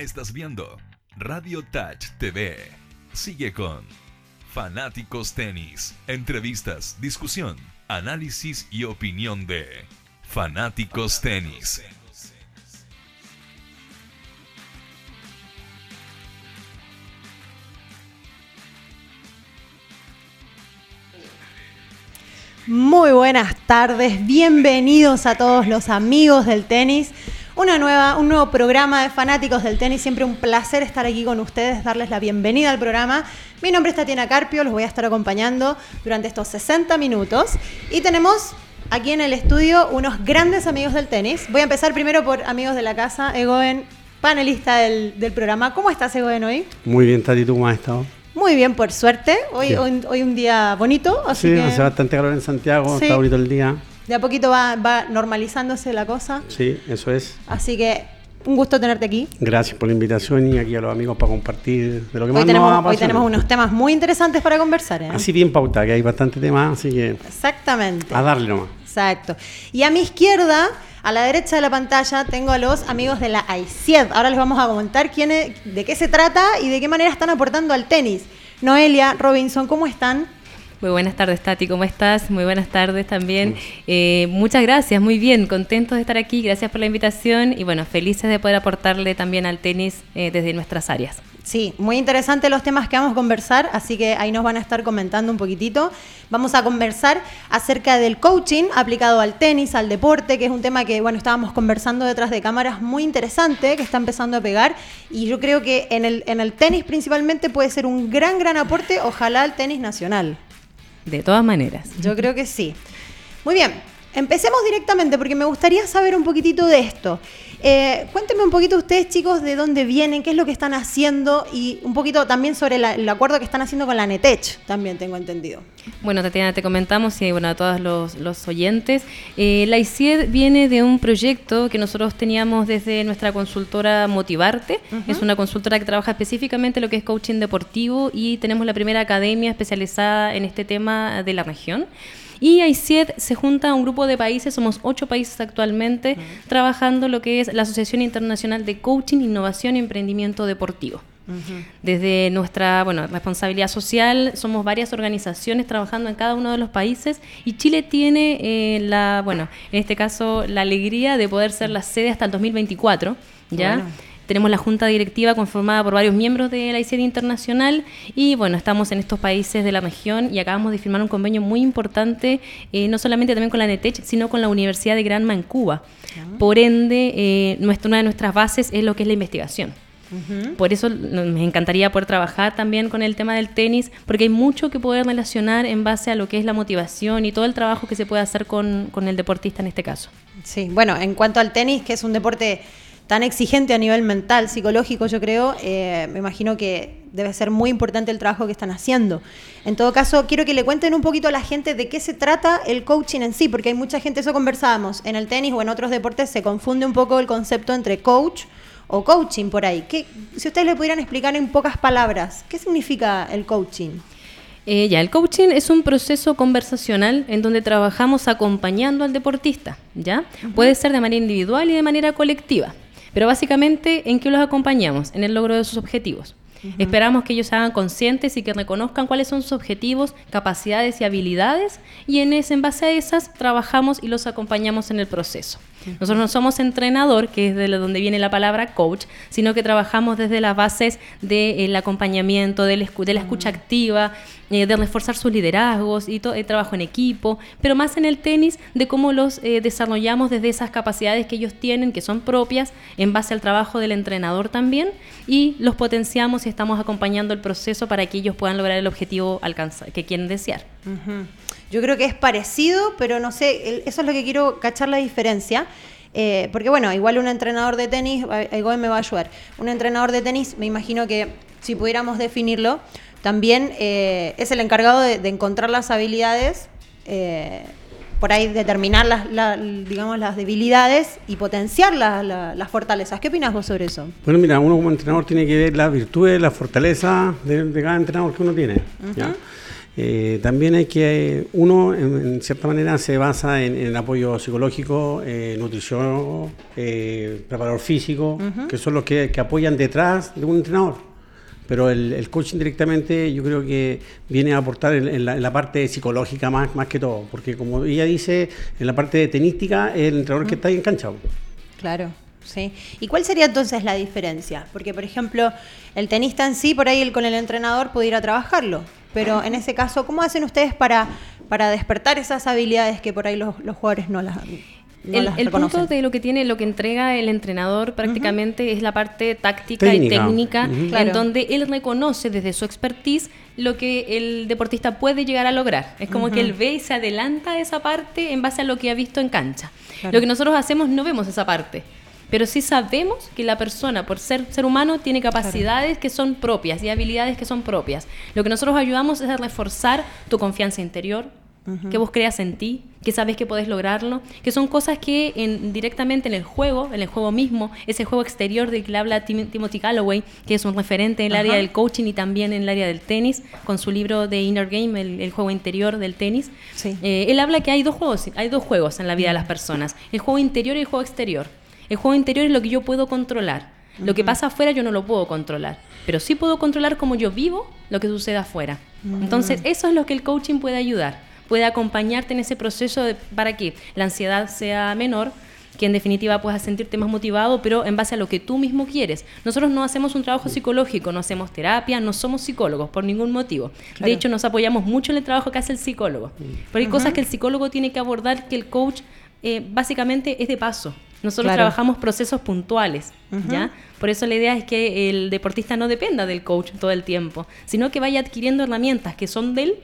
Estás viendo Radio Touch TV. Sigue con Fanáticos Tenis. Entrevistas, discusión, análisis y opinión de Fanáticos Tenis. Muy buenas tardes, bienvenidos a todos los amigos del tenis. Una nueva, un nuevo programa de fanáticos del tenis. Siempre un placer estar aquí con ustedes, darles la bienvenida al programa. Mi nombre es Tatiana Carpio, los voy a estar acompañando durante estos 60 minutos. Y tenemos aquí en el estudio unos grandes amigos del tenis. Voy a empezar primero por amigos de la casa, Egoen, panelista del, del programa. ¿Cómo estás, Egoen, hoy? Muy bien, Tati, ¿tú cómo has estado? Muy bien, por suerte. Hoy, hoy, hoy un día bonito, así Sí, que hace bastante calor en Santiago, Sí. está bonito el día. De a poquito va, va normalizándose la cosa. Sí, eso es. Así que un gusto tenerte aquí. Gracias por la invitación y aquí a los amigos para compartir de lo que más Hoy nos tenemos, hoy apasiona. tenemos unos temas muy interesantes para conversar. ¿eh? Así bien pauta, que hay bastante tema, así que Exactamente. a darle nomás. Exacto. Y a mi izquierda, a la derecha de la pantalla, tengo a los amigos de la AICIED. Ahora les vamos a comentar quién es- de qué se trata y de qué manera están aportando al tenis. Noelia, Robinson, ¿cómo están? Muy buenas tardes, Tati, ¿cómo estás? Muy buenas tardes también. Eh, muchas gracias, muy bien, contentos de estar aquí, gracias por la invitación y bueno, felices de poder aportarle también al tenis eh, desde nuestras áreas. Sí, muy interesantes los temas que vamos a conversar, así que ahí nos van a estar comentando un poquitito. Vamos a conversar acerca del coaching aplicado al tenis, al deporte, que es un tema que, bueno, estábamos conversando detrás de cámaras muy interesante, que está empezando a pegar, y yo creo que en el, en el tenis principalmente puede ser un gran, gran aporte, ojalá al tenis nacional. De todas maneras. Yo creo que sí. Muy bien, empecemos directamente porque me gustaría saber un poquitito de esto. Eh, cuéntenme un poquito ustedes, chicos, de dónde vienen, qué es lo que están haciendo y un poquito también sobre la- el acuerdo que están haciendo con la NETECH, también tengo entendido. Bueno, Tatiana, te comentamos y bueno, a todos los, los oyentes. eh, la ICIED viene de un proyecto que nosotros teníamos desde nuestra consultora Motivarte. Es una consultora que trabaja específicamente lo que es coaching deportivo y tenemos la primera academia especializada en este tema de la región. Y ICIED se junta a un grupo de países, somos ocho países actualmente, trabajando lo que es la Asociación Internacional de Coaching, Innovación y Emprendimiento Deportivo. Desde nuestra bueno, responsabilidad social, somos varias organizaciones trabajando en cada uno de los países y Chile tiene eh, la, bueno, en este caso, la alegría de poder ser la sede hasta el 2024, ¿ya? Bueno. Tenemos la junta directiva conformada por varios miembros de la ICD Internacional y bueno, estamos en estos países de la región y acabamos de firmar un convenio muy importante, eh, no solamente también con la NETECH, sino con la Universidad de Granma en Cuba. Por ende, eh, nuestra, una de nuestras bases es lo que es la investigación. Por eso me encantaría poder trabajar también con el tema del tenis, porque hay mucho que poder relacionar en base a lo que es la motivación y todo el trabajo que se puede hacer con, con el deportista en este caso. Sí, bueno, en cuanto al tenis, que es un deporte tan exigente a nivel mental, psicológico, yo creo, eh, me imagino que debe ser muy importante el trabajo que están haciendo. En todo caso, quiero que le cuenten un poquito a la gente de qué se trata el coaching en sí, porque hay mucha gente, eso conversábamos, en el tenis o en otros deportes se confunde un poco el concepto entre coach o coaching por ahí. ¿Qué, si ustedes le pudieran explicar en pocas palabras, ¿qué significa el coaching? Eh, ya, el coaching es un proceso conversacional en donde trabajamos acompañando al deportista, ¿ya? Puede ser de manera individual y de manera colectiva, pero básicamente en qué los acompañamos, en el logro de sus objetivos. Esperamos que ellos se hagan conscientes y que reconozcan cuáles son sus objetivos, capacidades y habilidades y en, ese, en base a esas trabajamos y los acompañamos en el proceso. Nosotros no somos entrenador, que es de donde viene la palabra coach, sino que trabajamos desde las bases del acompañamiento, de la escucha activa, eh, de reforzar sus liderazgos y todo el trabajo en equipo, pero más en el tenis de cómo los eh, desarrollamos desde esas capacidades que ellos tienen, que son propias, en base al trabajo del entrenador también, y los potenciamos y estamos acompañando el proceso para que ellos puedan lograr el objetivo alcanzar, que quieren desear. Yo creo que es parecido, pero no sé, eso es lo que quiero cachar la diferencia. Eh, porque bueno, igual un entrenador de tenis, Egoen me va a ayudar, un entrenador de tenis, me imagino que si pudiéramos definirlo, también eh, es el encargado de, de encontrar las habilidades, eh, por ahí determinar las, la- digamos, las debilidades y potenciar la- la- las fortalezas. ¿Qué opinas vos sobre eso? Bueno, mira, uno como entrenador tiene que ver las virtudes, las fortalezas de, de cada entrenador que uno tiene. ¿ya? Eh, también hay que, uno en, cierta manera se basa en, el apoyo psicológico, eh, nutrición, eh, preparador físico, que son los que, apoyan detrás de un entrenador. Pero el, coaching directamente yo creo que viene a aportar en, la, parte psicológica más, más que todo, porque como ella dice, en la parte tenística es el entrenador que está ahí enganchado. Claro. ¿sí? ¿Y cuál sería entonces la diferencia? Porque, por ejemplo, el tenista en sí, por ahí el, con el entrenador puede ir a trabajarlo, pero en ese caso, ¿cómo hacen ustedes para, para despertar esas habilidades que por ahí los, jugadores no las no el, el punto de lo que tiene, lo que entrega el entrenador prácticamente es la parte táctica y técnica, en donde él reconoce desde su expertise lo que el deportista puede llegar a lograr. Es como que él ve y se adelanta a esa parte en base a lo que ha visto en cancha. Lo que nosotros hacemos no vemos esa parte pero sí sabemos que la persona, por ser ser humano, tiene capacidades que son propias y habilidades que son propias. Lo que nosotros ayudamos es a reforzar tu confianza interior, que vos creas en ti, que sabes que puedes lograrlo, que son cosas que en, directamente en el juego, en el juego mismo, ese juego exterior del que le habla Timothy Calloway, que es un referente en el área del coaching y también en el área del tenis, con su libro de Inner Game, el, juego interior del tenis. Eh, él habla que hay dos juegos, hay dos juegos en la vida de las personas, el juego interior y el juego exterior. El juego interior es lo que yo puedo controlar. Lo que pasa afuera yo no lo puedo controlar, pero sí puedo controlar cómo yo vivo lo que sucede afuera. Entonces, eso es lo que el coaching puede ayudar. Puede acompañarte en ese proceso para que la ansiedad sea menor, que en definitiva puedas sentirte más motivado, pero en base a lo que tú mismo quieres. Nosotros no hacemos un trabajo psicológico, no hacemos terapia, no somos psicólogos por ningún motivo. De hecho, nos apoyamos mucho en el trabajo que hace el psicólogo. Pero hay cosas que el psicólogo tiene que abordar que el coach eh, básicamente es de paso. Nosotros trabajamos procesos puntuales, ¿ya? Por eso la idea es que el deportista no dependa del coach todo el tiempo, sino que vaya adquiriendo herramientas que son de él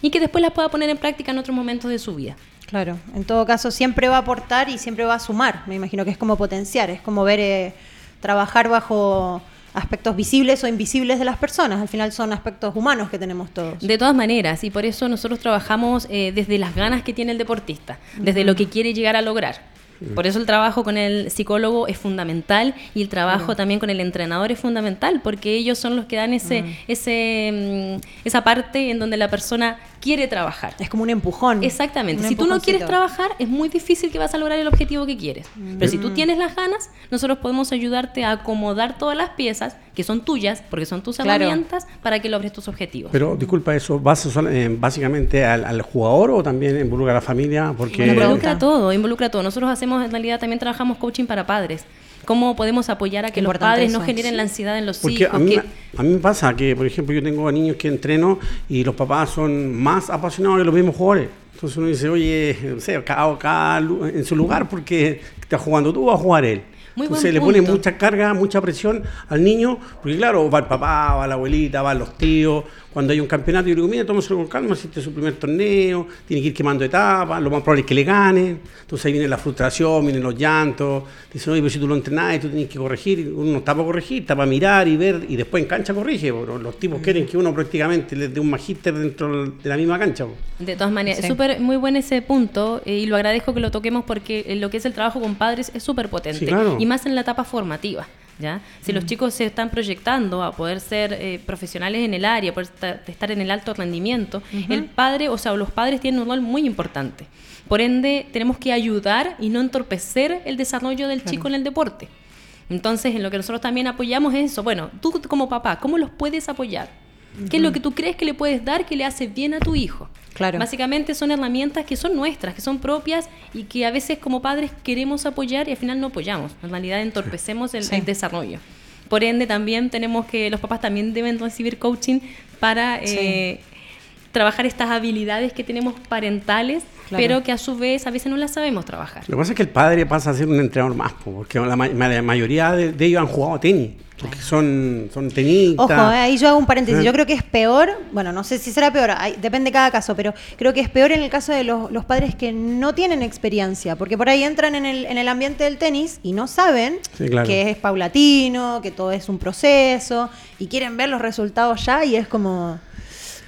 y que después las pueda poner en práctica en otros momentos de su vida. Claro, en todo caso siempre va a aportar y siempre va a sumar. Me imagino que es como potenciar, es como ver, eh, trabajar bajo aspectos visibles o invisibles de las personas. Al final son aspectos humanos que tenemos todos. De todas maneras, y por eso nosotros trabajamos eh, desde las ganas que tiene el deportista, desde lo que quiere llegar a lograr. Por eso el trabajo con el psicólogo es fundamental y el trabajo también con el entrenador es fundamental, porque ellos son los que dan ese, mm. ese, mm, esa parte en donde la persona quiere trabajar. Es como un empujón. Exactamente. si tú no quieres trabajar, es muy difícil que vas a lograr el objetivo que quieres. Pero si tú mm. tienes las ganas, nosotros podemos ayudarte a acomodar todas las piezas que son tuyas, porque son tus herramientas, para que logres tus objetivos. Pero disculpa, ¿eso eh, básicamente al, jugador o también involucra a la familia? Porque... Involucra todo, involucra todo. Nosotros hacemos, en realidad, también trabajamos coaching para padres cómo podemos apoyar a que los padres no generen la ansiedad en los Porque hijos. A mí, a mí me pasa que, por ejemplo, yo tengo niños que entreno y los papás son más apasionados que los mismos jugadores. Entonces uno dice, oye, no sé, cada, en su lugar porque estás jugando tú o a jugar él. Entonces le pone mucha carga, mucha presión al niño, porque claro, va el papá, va la abuelita, van los tíos, cuando hay un campeonato, yo digo, mira, tómaselo con calma, si este es su primer torneo, tiene que ir quemando etapas, lo más probable es que le ganen. Entonces ahí viene la frustración, vienen los llantos. Dicen, oye, pero si tú lo entrenás, tú tienes que corregir. Uno no está para corregir, está para mirar y ver, y después en cancha corrige. Pero los tipos mm. quieren que uno prácticamente les dé un magíster dentro de la misma cancha. De todas maneras, es súper muy buen ese punto, eh, y lo agradezco que lo toquemos porque lo que es el trabajo con padres es súper potente. Y más en la etapa formativa. Si los mm. chicos se están proyectando a poder ser eh, profesionales en el área, poder estar en el alto rendimiento, el padre, o sea, los padres tienen un rol muy importante. Por ende, tenemos que ayudar y no entorpecer el desarrollo del chico en el deporte. Entonces, en lo que nosotros también apoyamos es eso. Bueno, tú como papá, ¿cómo los puedes apoyar? ¿Qué es lo que tú crees que le puedes dar que le hace bien a tu hijo? Claro. Básicamente son herramientas que son nuestras, que son propias y que a veces como padres queremos apoyar y al final no apoyamos. En realidad entorpecemos el, desarrollo. Por ende, también tenemos que, los papás también deben recibir coaching para eh, trabajar estas habilidades que tenemos parentales, pero que a su vez a veces no las sabemos trabajar. Lo que pasa es que el padre pasa a ser un entrenador más, porque la, mayoría de, de ellos han jugado tenis. Porque son, son tenistas. Ojo, eh, ahí yo hago un paréntesis. Yo creo que es peor, bueno, no sé si será peor, depende de cada caso, pero creo que es peor en el caso de los, padres que no tienen experiencia, porque por ahí entran en el, en el ambiente del tenis y no saben que es paulatino, que todo es un proceso, y quieren ver los resultados ya y es como...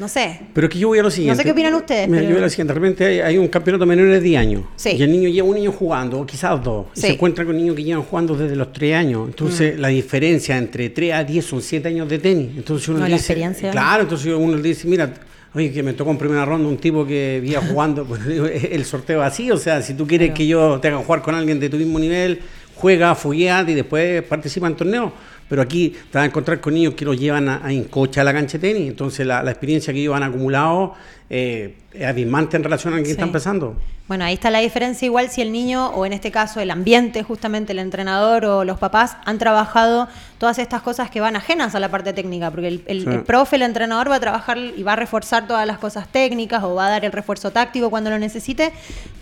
No sé. Pero que yo voy a lo siguiente. No sé qué opinan ustedes. Yo voy a lo siguiente. De repente hay, un campeonato menor de 10 años. Y el niño lleva un niño jugando, o quizás dos. Y se encuentra con niños que llevan jugando desde los 3 años. Entonces, mm. la diferencia entre 3 a 10 son 7 años de tenis. Entonces uno no, dice. La experiencia. Claro, entonces uno le dice, mira, Oye, que me tocó en primera ronda un tipo que vía jugando, pues, el sorteo así, o sea, si tú quieres que yo te haga jugar con alguien de tu mismo nivel, juega, fogueate y después participa en torneos. Pero aquí te vas a encontrar con niños que los llevan a, a encocha a la cancha de tenis, entonces la, la experiencia que ellos han acumulado eh, es abismante en relación a quien Sí. está empezando. Bueno, ahí está la diferencia igual si el niño o en este caso el ambiente, justamente el entrenador o los papás han trabajado todas estas cosas que van ajenas a la parte técnica, porque el, el- Sí. el profe, el entrenador va a trabajar y va a reforzar todas las cosas técnicas o va a dar el refuerzo táctico cuando lo necesite,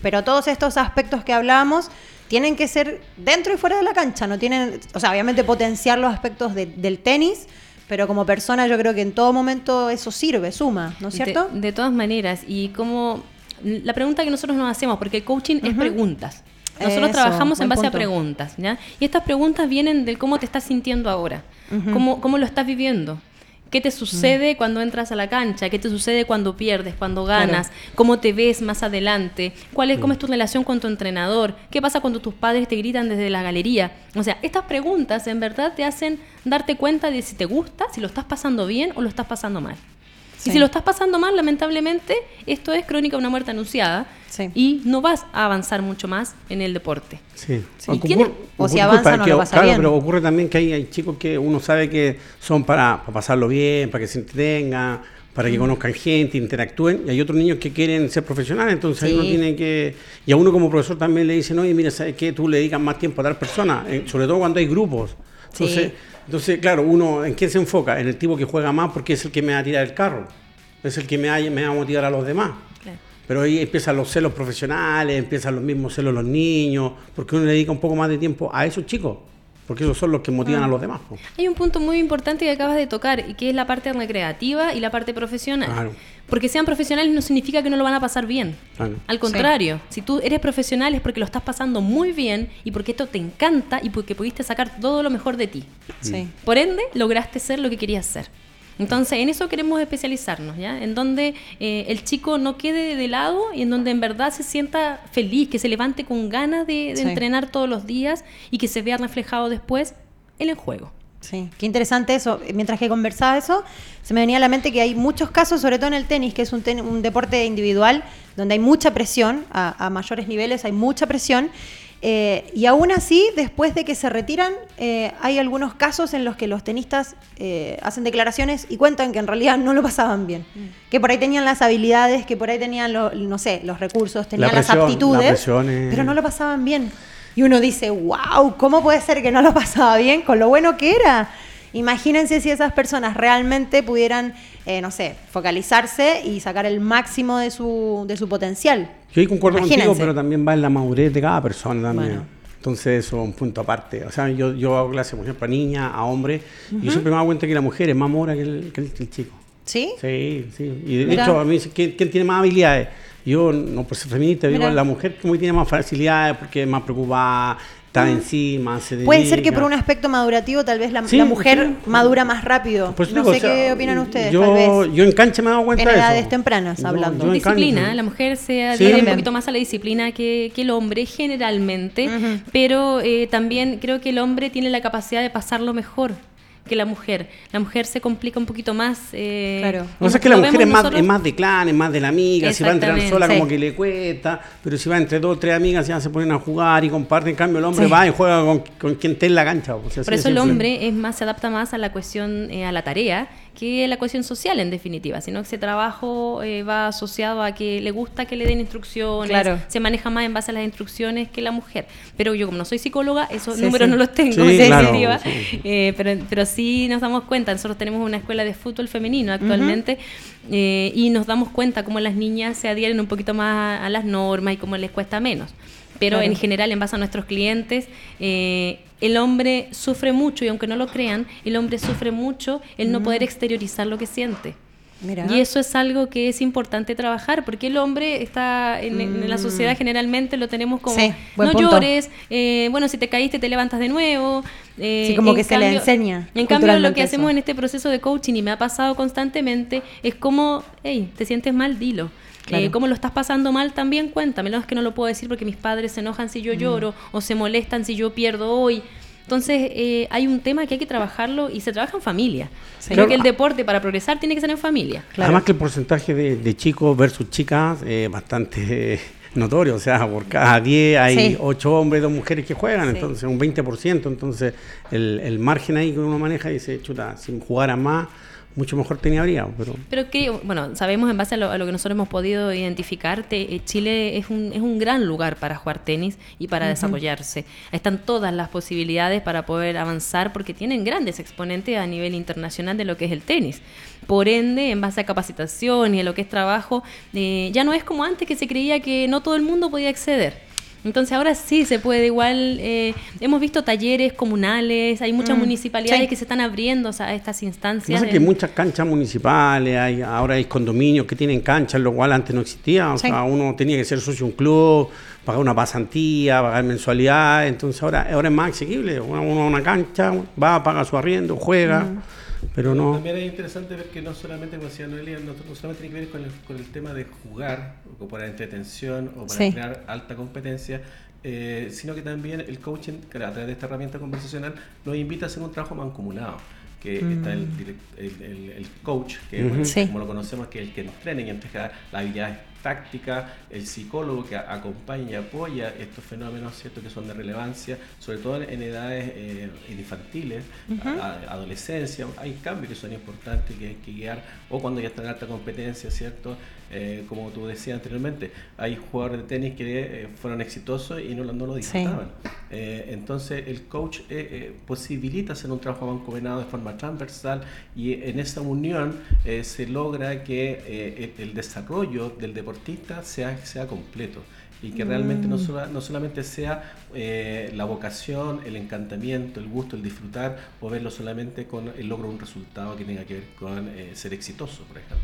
pero todos estos aspectos que hablábamos tienen que ser dentro y fuera de la cancha, no tienen, o sea, obviamente potenciar los aspectos de- del tenis, pero como persona yo creo que en todo momento eso sirve, suma, ¿no es cierto? De, de todas maneras, y como la pregunta que nosotros nos hacemos, porque el coaching es preguntas. Nosotros Eso, trabajamos en base punto. a preguntas, ¿ya? Y estas preguntas vienen del cómo te estás sintiendo ahora, cómo, cómo lo estás viviendo. ¿Qué te sucede cuando entras a la cancha? ¿Qué te sucede cuando pierdes, cuando ganas? ¿Cómo te ves más adelante? ¿Cuál es, ¿Cómo es tu relación con tu entrenador? ¿Qué pasa cuando tus padres te gritan desde la galería? O sea, estas preguntas en verdad te hacen darte cuenta de si te gusta, si lo estás pasando bien o lo estás pasando mal. Sí. Y si lo estás pasando mal, lamentablemente, esto es crónica de una muerte anunciada Sí. y no vas a avanzar mucho más en el deporte. Sí. Sí. Ocurre- ¿Quién- o si avanza, no que- lo pasa claro, bien. pero ocurre también que hay, hay chicos que uno sabe que son para, para pasarlo bien, para que se entretengan, para Mm. que conozcan gente, interactúen, y hay otros niños que quieren ser profesionales, entonces ahí Sí. uno tiene que... Y a uno como profesor también le dicen, oye, mira, ¿sabes qué? Tú le dedicas más tiempo a tal persona, eh, sobre todo cuando hay grupos. Entonces, Sí. Entonces, claro, uno, ¿en quién se enfoca? En el tipo que juega más porque es el que me va a tirar el carro, es el que me va, a- me va a motivar a los demás. Claro. Pero ahí empiezan los celos profesionales, empiezan los mismos celos los niños, porque uno le dedica un poco más de tiempo a esos chicos, porque esos son los que Ah. motivan a los demás. Hay un punto muy importante que acabas de tocar y que es la parte recreativa y la parte profesional. Claro. Porque sean profesionales no significa que no lo van a pasar bien. Claro. Al contrario, si tú eres profesional es porque lo estás pasando muy bien y porque esto te encanta y porque pudiste sacar todo lo mejor de ti. Sí. Por ende, lograste ser lo que querías ser. Entonces, en eso queremos especializarnos, ¿ya? En donde eh, el chico no quede de lado y en donde en verdad se sienta feliz, que se levante con ganas de, de Sí. entrenar todos los días y que se vea reflejado después en el juego. Sí, qué interesante eso. Mientras que conversaba eso, se me venía a la mente que hay muchos casos, sobre todo en el tenis, que es un, ten- un deporte individual, donde hay mucha presión, a, a mayores niveles hay mucha presión. Eh, y aún así, después de que se retiran, eh, hay algunos casos en los que los tenistas eh, hacen declaraciones y cuentan que en realidad no lo pasaban bien. Que por ahí tenían las habilidades, que por ahí tenían, lo- no sé, los recursos, tenían presión, las la aptitudes, presión es- pero no lo pasaban bien. Y uno dice, wow, ¿cómo puede ser que no lo pasaba bien con lo bueno que era? Imagínense si esas personas realmente pudieran, eh, no sé, focalizarse y sacar el máximo de su, de su potencial. Yo ahí concuerdo contigo, Imagínense. pero también va en la madurez de cada persona también. Bueno. Entonces eso es un punto aparte. O sea, yo, yo hago clases, por ejemplo, a niñas, a hombres, y yo siempre me doy cuenta que la mujer es más mora que el, que el- que el chico. ¿Sí? Sí, sí. Y de Mira. hecho, a mí dicen, ¿quién, quién tiene más habilidades? Yo, no por ser feminista, digo, Mira. la mujer como que tiene más facilidades porque es más preocupada, está encima, se Puede ser que por un aspecto madurativo tal vez la, Sí, la mujer sí. madura más rápido. Por no digo, sé o sea, qué opinan ustedes, yo, tal vez. Yo en cancha me he dado cuenta En de eso. edades tempranas, hablando. yo cancha- disciplina, la mujer se Sí. adhiere un poquito más a la disciplina que, que el hombre generalmente, pero eh, también creo que el hombre tiene la capacidad de pasarlo mejor que la mujer. La mujer se complica un poquito más. eh, Claro. Que pasa es que la mujer es más, nosotros- es más de clan, es más de la amiga, si va a entrenar sola como que le cuesta, pero si va entre dos o tres amigas ya se ponen a jugar y comparten, en cambio el hombre Sí. va y juega con, con quien esté en la cancha. o sea, Por eso el simple. hombre es más, se adapta más a la cuestión, eh, a la tarea, que la cuestión social en definitiva, sino que ese trabajo eh, va asociado a que le gusta que le den instrucciones, Claro. se maneja más en base a las instrucciones que la mujer. Pero yo como no soy psicóloga, esos Sí, números sí. no los tengo Sí, en claro, definitiva, sí. Eh, pero, pero sí nos damos cuenta, nosotros tenemos una escuela de fútbol femenino actualmente eh, y nos damos cuenta cómo las niñas se adhieren un poquito más a, a las normas y cómo les cuesta menos. Pero Claro. en general, en base a nuestros clientes, eh, el hombre sufre mucho y aunque no lo crean, el hombre sufre mucho el no poder exteriorizar lo que siente. Mira. Y eso es algo que es importante trabajar, porque el hombre está en, en la sociedad generalmente lo tenemos como Sí, no punto. llores, eh, bueno si te caíste te levantas de nuevo. eh, Sí, como que se le enseña En cambio lo que hacemos en este proceso de coaching y me ha pasado constantemente es como, hey, te sientes mal, dilo. Claro. Eh, ¿Cómo lo estás pasando mal? También cuéntamelo. Es que no lo puedo decir porque mis padres se enojan si Mm. yo lloro o se molestan si yo pierdo hoy. Entonces, eh, hay un tema que hay que trabajarlo y se trabaja en familia. Sí. Creo Claro. que el deporte para progresar tiene que ser en familia. Claro. Además que el porcentaje de, de chicos versus chicas es bastante eh, notorio, o sea, por cada 10 hay Sí. 8 hombres y 2 mujeres que juegan, Sí. entonces un 20%, entonces el, el margen ahí que uno maneja dice, chuta, si jugara más, mucho mejor tenía habría, pero... Pero que, bueno, sabemos en base a lo, a lo que nosotros hemos podido identificar, te- eh, Chile es un, es un gran lugar para jugar tenis y para desarrollarse. Están todas las posibilidades para poder avanzar porque tienen grandes exponentes a nivel internacional de lo que es el tenis. Por ende, en base a capacitación y a lo que es trabajo, eh, ya no es como antes que se creía que no todo el mundo podía acceder. Entonces ahora sí se puede igual, eh, hemos visto talleres comunales, hay muchas municipalidades sí. que se están abriendo o sea, a estas instancias. Pasa que hay muchas canchas municipales, hay, ahora hay condominios que tienen canchas, lo cual antes no existía. O Sí. sea, uno tenía que ser socio de un club, pagar una pasantía, pagar mensualidad. Entonces ahora, ahora es más asequible. Uno, uno a una cancha, va, paga su arriendo, juega, pero no. También es interesante ver que no solamente, como decía Noelia, no, no solamente tiene que ver con el, con el tema de jugar o para entretención o para Sí. crear alta competencia, eh, sino que también el coaching, a través de esta herramienta conversacional, nos invita a hacer un trabajo mancomunado. Que está el, direct- el, el- el coach, que bueno, Sí. como lo conocemos, que es el que entrena y entrega las habilidades tácticas, el psicólogo que acompaña y apoya estos fenómenos ¿cierto? que son de relevancia, sobre todo en edades eh, infantiles, a- adolescencia, hay cambios que son importantes que hay que guiar, o cuando ya está en alta competencia, ¿cierto? Eh, como tú decías anteriormente, hay jugadores de tenis que eh, fueron exitosos y no, lo- no lo disfrutaban. Eh, entonces el coach posibilita hacer un trabajo mancomunado de forma transversal y en esa unión se logra que el, el desarrollo del deportista sea, sea completo y que realmente no, sola- no solamente sea eh, la vocación, el encantamiento, el gusto, el disfrutar o verlo solamente con el logro de un resultado que tenga que ver con eh, ser exitoso, por ejemplo.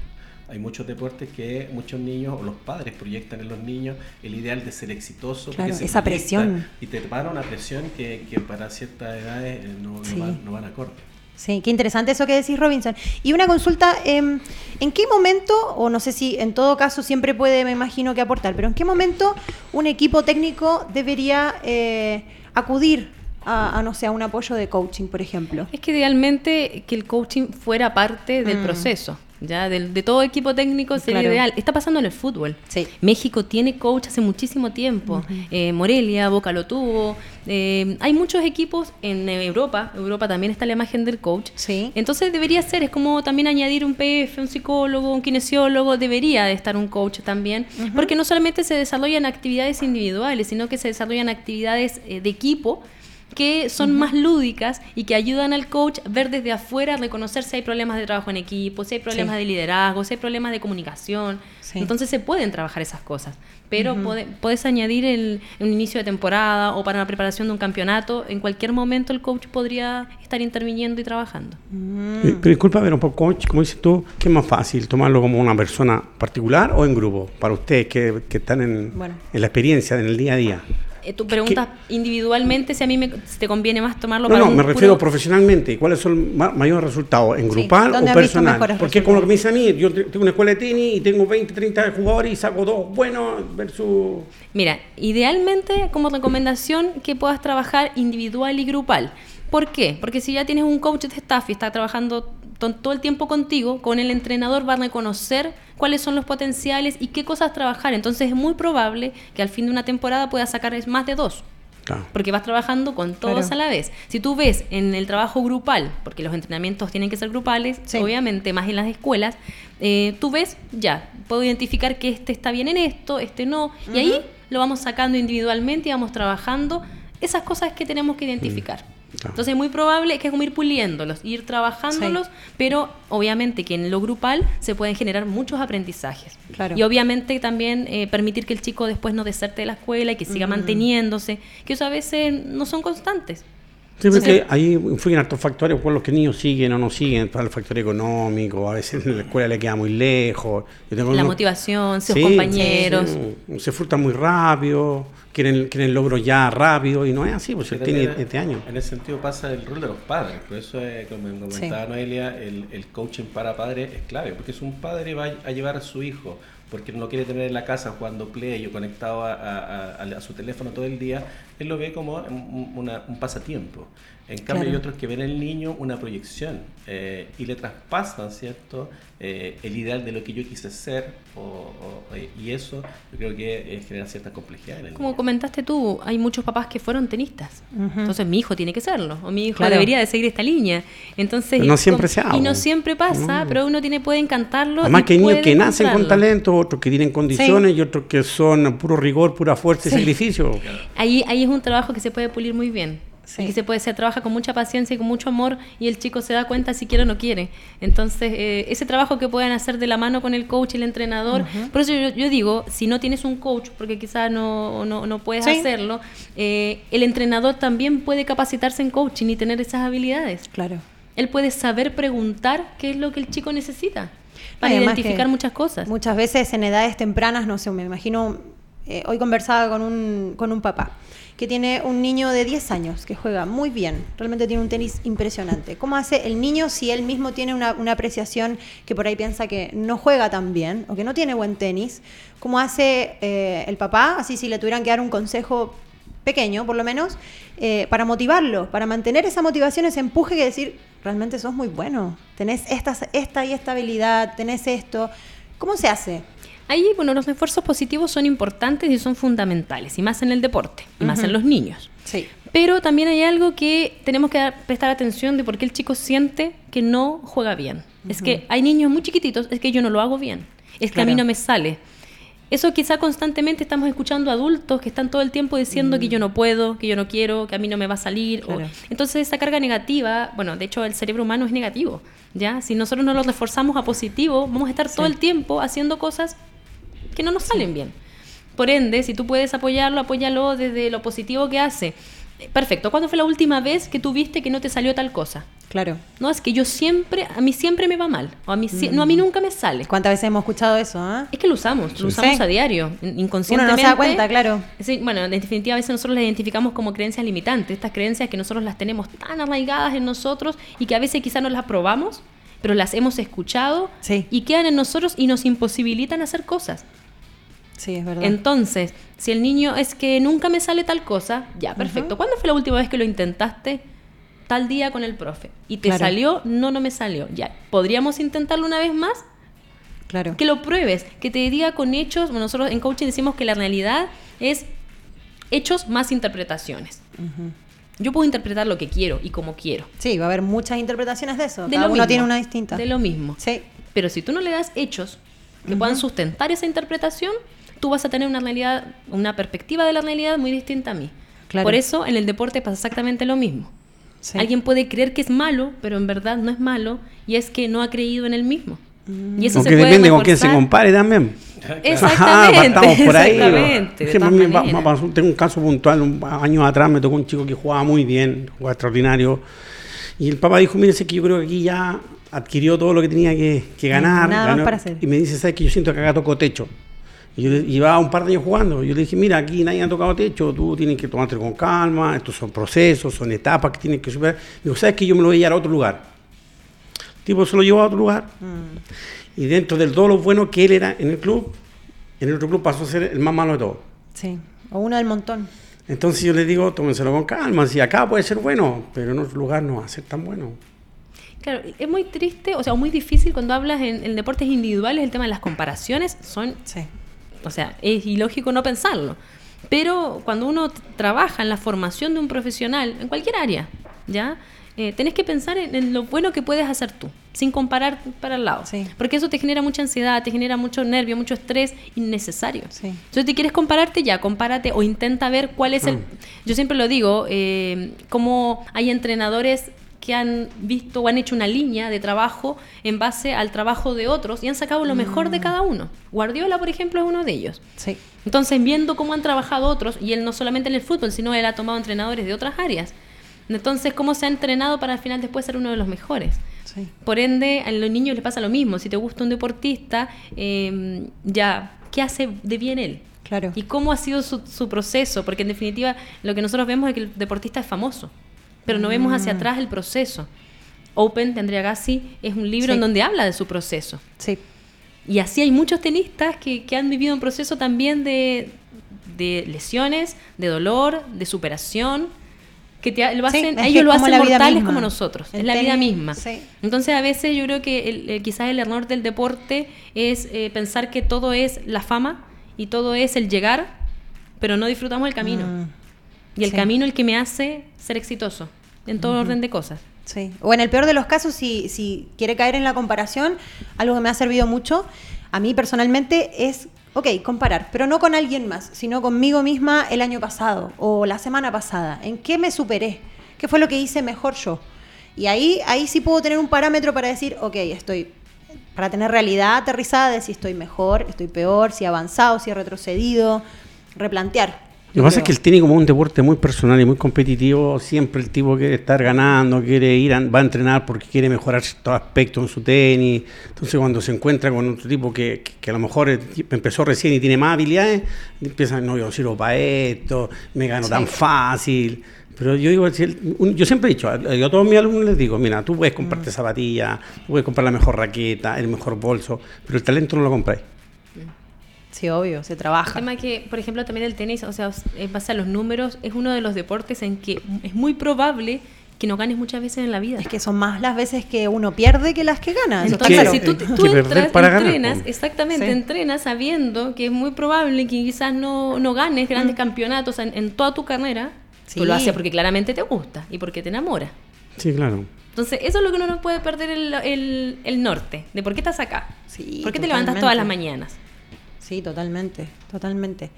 Hay muchos deportes que muchos niños o los padres proyectan en los niños el ideal de ser exitoso. Claro, se esa presión. Y te para una presión que, que para ciertas edades eh, no, no Sí. van, no van acorde. Sí, qué interesante eso que decís, Robinson. Y una consulta, em, ¿en qué momento, o no sé si en todo caso siempre puede, me imagino que aportar, pero en qué momento un equipo técnico debería eh, acudir a, a, no sé, a un apoyo de coaching, por ejemplo? Es que idealmente que el coaching fuera parte del Mm. proceso. Ya, del- de, todo equipo técnico sería Claro. ideal. Está pasando en el fútbol. Sí. México tiene coach hace muchísimo tiempo. Eh, Morelia, Boca lo tuvo. Eh, hay muchos equipos en Europa. Europa también está la imagen del coach. Sí. Entonces debería ser, es como también añadir un PF, un psicólogo, un kinesiólogo, debería de estar un coach también, porque no solamente se desarrollan actividades individuales, sino que se desarrollan actividades eh, de equipo que son más lúdicas y que ayudan al coach a ver desde afuera, a reconocer si hay problemas de trabajo en equipo, si hay problemas Sí. de liderazgo, si hay problemas de comunicación. Sí. Entonces se pueden trabajar esas cosas, pero pode- puedes añadir el, un inicio de temporada o para la preparación de un campeonato, en cualquier momento el coach podría estar interviniendo y trabajando. Eh, Pero disculpa, pero un poco, coach, como dices tú, ¿qué es más fácil? ¿Tomarlo como una persona particular o en grupo? Para ustedes que, que están en, Bueno. en la experiencia, en el día a día. Eh, tú preguntas individualmente si a mí me, si te conviene más tomarlo No, para no, un me refiero puro- profesionalmente. ¿Y ¿Cuáles son los ma- mayores resultados? ¿En grupal ¿dónde o personal? Porque como lo que me dice a mí, yo te- tengo una escuela de tenis y tengo 20, 30 jugadores y saco dos buenos versus... Mira, idealmente como recomendación que puedas trabajar individual y grupal. ¿Por qué? Porque si ya tienes un coach de staff y está trabajando todo el tiempo contigo, con el entrenador va a reconocer cuáles son los potenciales y qué cosas trabajar. Entonces es muy probable que al fin de una temporada puedas sacar más de dos. Claro. Porque vas trabajando con todos Claro. a la vez. Si tú ves en el trabajo grupal, porque los entrenamientos tienen que ser grupales, Sí. obviamente más en las escuelas, eh, tú ves, ya, puedo identificar que este está bien en esto, este no, y ahí lo vamos sacando individualmente y vamos trabajando esas cosas que tenemos que identificar. Entonces es muy probable que es como ir puliéndolos, ir trabajándolos, pero obviamente que en lo grupal se pueden generar muchos aprendizajes. Claro. Y obviamente también eh, permitir que el chico después no deserte de la escuela y que siga manteniéndose, que eso a veces no son constantes. Sí, porque Entonces- ahí influyen hartos factores por los que niños siguen o no siguen, para el factor económico, a veces en la escuela le queda muy lejos. Yo tengo La unos- motivación, sus Sí, compañeros. sí, se frustran muy rápido, quieren, quieren logros ya rápido y no es así, pues él tiene este año. En ese sentido pasa el rol de los padres. Por eso, eh, como comentaba Noelia, el, el coaching para padres es clave. Porque si un padre va a llevar a su hijo porque no quiere tener en la casa jugando play o conectado a, su teléfono todo el día, él lo ve como un, una- un pasatiempo. En cambio, Claro. hay otros que ven en el niño una proyección eh, y le traspasan, ¿cierto?, Eh, el ideal de lo que yo quise ser, o- o- eh, y eso yo creo que eh, genera cierta complejidad en el Como niño. comentaste tú, hay muchos papás que fueron tenistas. Entonces mi hijo tiene que serlo, o mi hijo Claro. debería de seguir esta línea. Entonces, no y siempre se Y no siempre pasa, No. pero uno tiene puede encantarlo. Además y que hay niños que nacen con talento, otros que tienen condiciones y otros que son puro rigor, pura fuerza y Sí. sacrificio. Ahí, ahí es un trabajo que se puede pulir muy bien. Sí. Y que se puede se trabaja con mucha paciencia y con mucho amor y el chico se da cuenta si quiere o no quiere. Entonces, eh, ese trabajo que pueden hacer de la mano con el coach y el entrenador, por eso yo, yo digo, si no tienes un coach, porque quizás no, no, no puedes Sí. hacerlo, eh, el entrenador también puede capacitarse en coaching y tener esas habilidades. Claro. Él puede saber preguntar qué es lo que el chico necesita para Además identificar muchas cosas. Muchas veces en edades tempranas, no sé, me imagino, eh, hoy conversaba con un, con un papá que tiene un niño de 10 años que juega muy bien, realmente tiene un tenis impresionante. ¿Cómo hace el niño si él mismo tiene una, una apreciación que por ahí piensa que no juega tan bien o que no tiene buen tenis? ¿Cómo hace eh, el papá, así si le tuvieran que dar un consejo pequeño, por lo menos, eh, para motivarlo, para mantener esa motivación, ese empuje que decir, realmente sos muy bueno, tenés esta, esta y esta habilidad, tenés esto. ¿Cómo se hace? Ahí, bueno, los esfuerzos positivos son importantes y son fundamentales, y más en el deporte, y más en los niños. Sí. Pero también hay algo que tenemos que dar- prestar atención de por qué el chico siente que no juega bien. Es que hay niños muy chiquititos, es que yo no lo hago bien, es que a mí Claro. no me sale. Eso quizá constantemente estamos escuchando adultos que están todo el tiempo diciendo que yo no puedo, que yo no quiero, que a mí no me va a salir. o- Claro. entonces esa carga negativa, bueno, de hecho el cerebro humano es negativo, ¿ya? Si nosotros no lo reforzamos a positivo, vamos a estar todo el tiempo haciendo cosas que no nos salen bien. Por ende, si tú puedes apoyarlo, apóyalo desde lo positivo que hace. Eh, Perfecto. ¿Cuándo fue la última vez que tú viste que no te salió tal cosa? Claro. No, es que yo siempre, a mí siempre me va mal. O a mí, si- no, a mí nunca me sale. ¿Cuántas veces hemos escuchado eso? ah? Es que lo usamos, lo usamos a diario, in- Uno inconscientemente. no se da cuenta, claro. Sí, bueno, en definitiva a veces nosotros las identificamos como creencias limitantes, estas creencias que nosotros las tenemos tan arraigadas en nosotros y que a veces quizás no las probamos, pero las hemos escuchado Sí. y quedan en nosotros y nos imposibilitan hacer cosas. Sí, es verdad. Entonces, si el niño es que nunca me sale tal cosa, ya, perfecto. ¿Cuándo fue la última vez que lo intentaste? Tal día con el profe. ¿Y te Claro. salió? No, no me salió. Ya, ¿podríamos intentarlo una vez más? claro. Que lo pruebes, que te diga con hechos. Bueno, nosotros en coaching decimos que la realidad es hechos más interpretaciones. Yo puedo interpretar lo que quiero y como quiero. Sí, va a haber muchas interpretaciones de eso. De Cada lo uno mismo. tiene una distinta. De lo mismo. Sí. Pero si tú no le das hechos que puedan sustentar esa interpretación, tú vas a tener una realidad, una perspectiva de la realidad muy distinta a mí. Claro. Por eso en el deporte pasa exactamente lo mismo. sí. Alguien puede creer que es malo, pero en verdad no es malo y es que no ha creído en él mismo. Y eso se puede depende con quién se compare también. Exactamente. por ahí. exactamente, me me pasó- tengo un caso puntual, un- años atrás me tocó un chico que jugaba muy bien, jugaba extraordinario. Y el papá dijo, mire, sé que yo creo que aquí ya adquirió todo lo que tenía que, que ganar. Nada más ganó". para hacer. Y me dice, ¿sabes que Yo siento que acá tocó techo. Y yo le- llevaba un par de años jugando. Yo le dije, mira, aquí nadie ha tocado techo, tú tienes que tomarte con calma, estos son procesos, son etapas que tienes que superar. Me dijo, ¿sabes que Yo me lo voy a llevar a otro lugar. El tipo se lo llevó a otro lugar. Y dentro de todo lo bueno que él era en el club, en el otro club pasó a ser el más malo de todos. Sí. O uno del montón. Entonces yo le digo, tómenselo con calma, si acá puede ser bueno, pero en otro lugar no va a ser tan bueno. Claro, es muy triste, o sea, muy difícil cuando hablas en, en deportes individuales, el tema de las comparaciones son Sí. O sea, es ilógico no pensarlo. Pero cuando uno trabaja en la formación de un profesional, en cualquier área, ¿ya? Eh, tenés que pensar en, en lo bueno que puedes hacer tú, sin comparar para el lado. Sí. Porque eso te genera mucha ansiedad, te genera mucho nervio, mucho estrés innecesario. Sí. Entonces, si quieres compararte, ya, compárate o intenta ver cuál es el... Yo siempre lo digo, eh, como hay entrenadores que han visto o han hecho una línea de trabajo en base al trabajo de otros y han sacado lo mejor de cada uno. Guardiola, por ejemplo, es uno de ellos. Sí. Entonces, viendo cómo han trabajado otros, y él no solamente en el fútbol, sino él ha tomado entrenadores de otras áreas. Entonces, cómo se ha entrenado para al final después ser uno de los mejores. Sí. Por ende, a los niños les pasa lo mismo. Si te gusta un deportista, eh, ya, ¿qué hace de bien él? Claro. ¿Y cómo ha sido su, su proceso? Porque en definitiva, lo que nosotros vemos es que el deportista es famoso, pero no vemos Mm. hacia atrás el proceso. Open de Andrea Gassi es un libro Sí. en donde habla de su proceso. Sí. Y así hay muchos tenistas que, que han vivido un proceso también de, de lesiones, de dolor, de superación, que te, lo hacen, ellos lo hacen mortales como nosotros, El es la vida misma. sí. Entonces a veces yo creo que el- el- quizás el error del deporte es eh, pensar que todo es la fama y todo es el llegar, pero no disfrutamos el camino. Mm, y el camino el que me hace ser exitoso en todo orden de cosas. Sí. O en el peor de los casos, si, si quiere caer en la comparación, algo que me ha servido mucho, a mí personalmente, es, ok, comparar, pero no con alguien más, sino conmigo misma el año pasado o la semana pasada. ¿En qué me superé? ¿Qué fue lo que hice mejor yo? Y ahí, ahí sí puedo tener un parámetro para decir, ok, estoy, para tener realidad aterrizada de si estoy mejor, estoy peor, si he avanzado, si he retrocedido, replantear. Lo que pasa es que el tenis como un deporte muy personal y muy competitivo, siempre el tipo quiere estar ganando, quiere ir, a, va a entrenar porque quiere mejorar ciertos aspectos en su tenis. Entonces cuando se encuentra con otro tipo que, que- que a lo mejor empezó recién y tiene más habilidades, empieza, no, yo sirvo para esto, me gano tan fácil. Pero yo digo, yo siempre he dicho, yo a todos mis alumnos les digo, mira, tú puedes Mm. comprarte zapatillas, tú puedes comprar la mejor raqueta, el mejor bolso, pero el talento no lo compráis. Sí, obvio, se El trabaja. tema que, por ejemplo, también el tenis, o sea, en base a los números, es uno de los deportes en que es muy probable que no ganes muchas veces en la vida. Es que son más las veces que uno pierde que las que gana. Entonces, claro. si tú, entras, para entrenas, po. exactamente, Sí. entrenas sabiendo que es muy probable que quizás no, no ganes grandes campeonatos en, en toda tu carrera, Sí. tú lo haces porque claramente te gusta y porque te enamora. Sí, claro. Entonces, eso es lo que uno no puede perder el, el- el norte, de por qué estás acá. Sí, ¿Por qué te levantas todas las mañanas? Sí, totalmente, totalmente.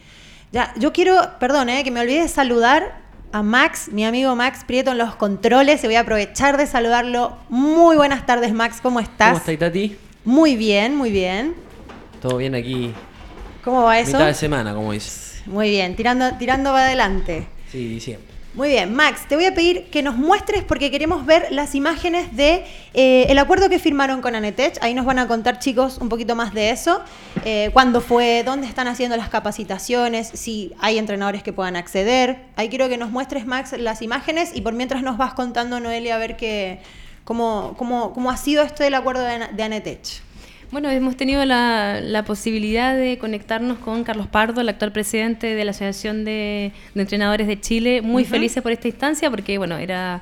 Ya, yo quiero, perdón, eh, que me olvidé de saludar a Max, mi amigo Max Prieto en los controles. Y voy a aprovechar de saludarlo. Muy buenas tardes, Max, ¿cómo estás? ¿Cómo estáis, Tati? Muy bien, muy bien. Todo bien aquí. ¿Cómo va eso? Mitad de semana, como dices. Muy bien, tirando, tirando para adelante. Sí, siempre. Muy bien, Max, te voy a pedir que nos muestres porque queremos ver las imágenes de eh, el acuerdo que firmaron con Anetech. Ahí nos van a contar, chicos, un poquito más de eso. Eh, ¿Cuándo fue? ¿Dónde están haciendo las capacitaciones? Si hay entrenadores que puedan acceder. Ahí quiero que nos muestres, Max, las imágenes y por mientras nos vas contando, Noelia, a ver qué, cómo, cómo, cómo ha sido esto del acuerdo de Anetech. Bueno, hemos tenido la, la posibilidad de conectarnos con Carlos Pardo, el actual presidente de la Asociación de, de Entrenadores de Chile, muy felices por esta instancia porque, bueno, era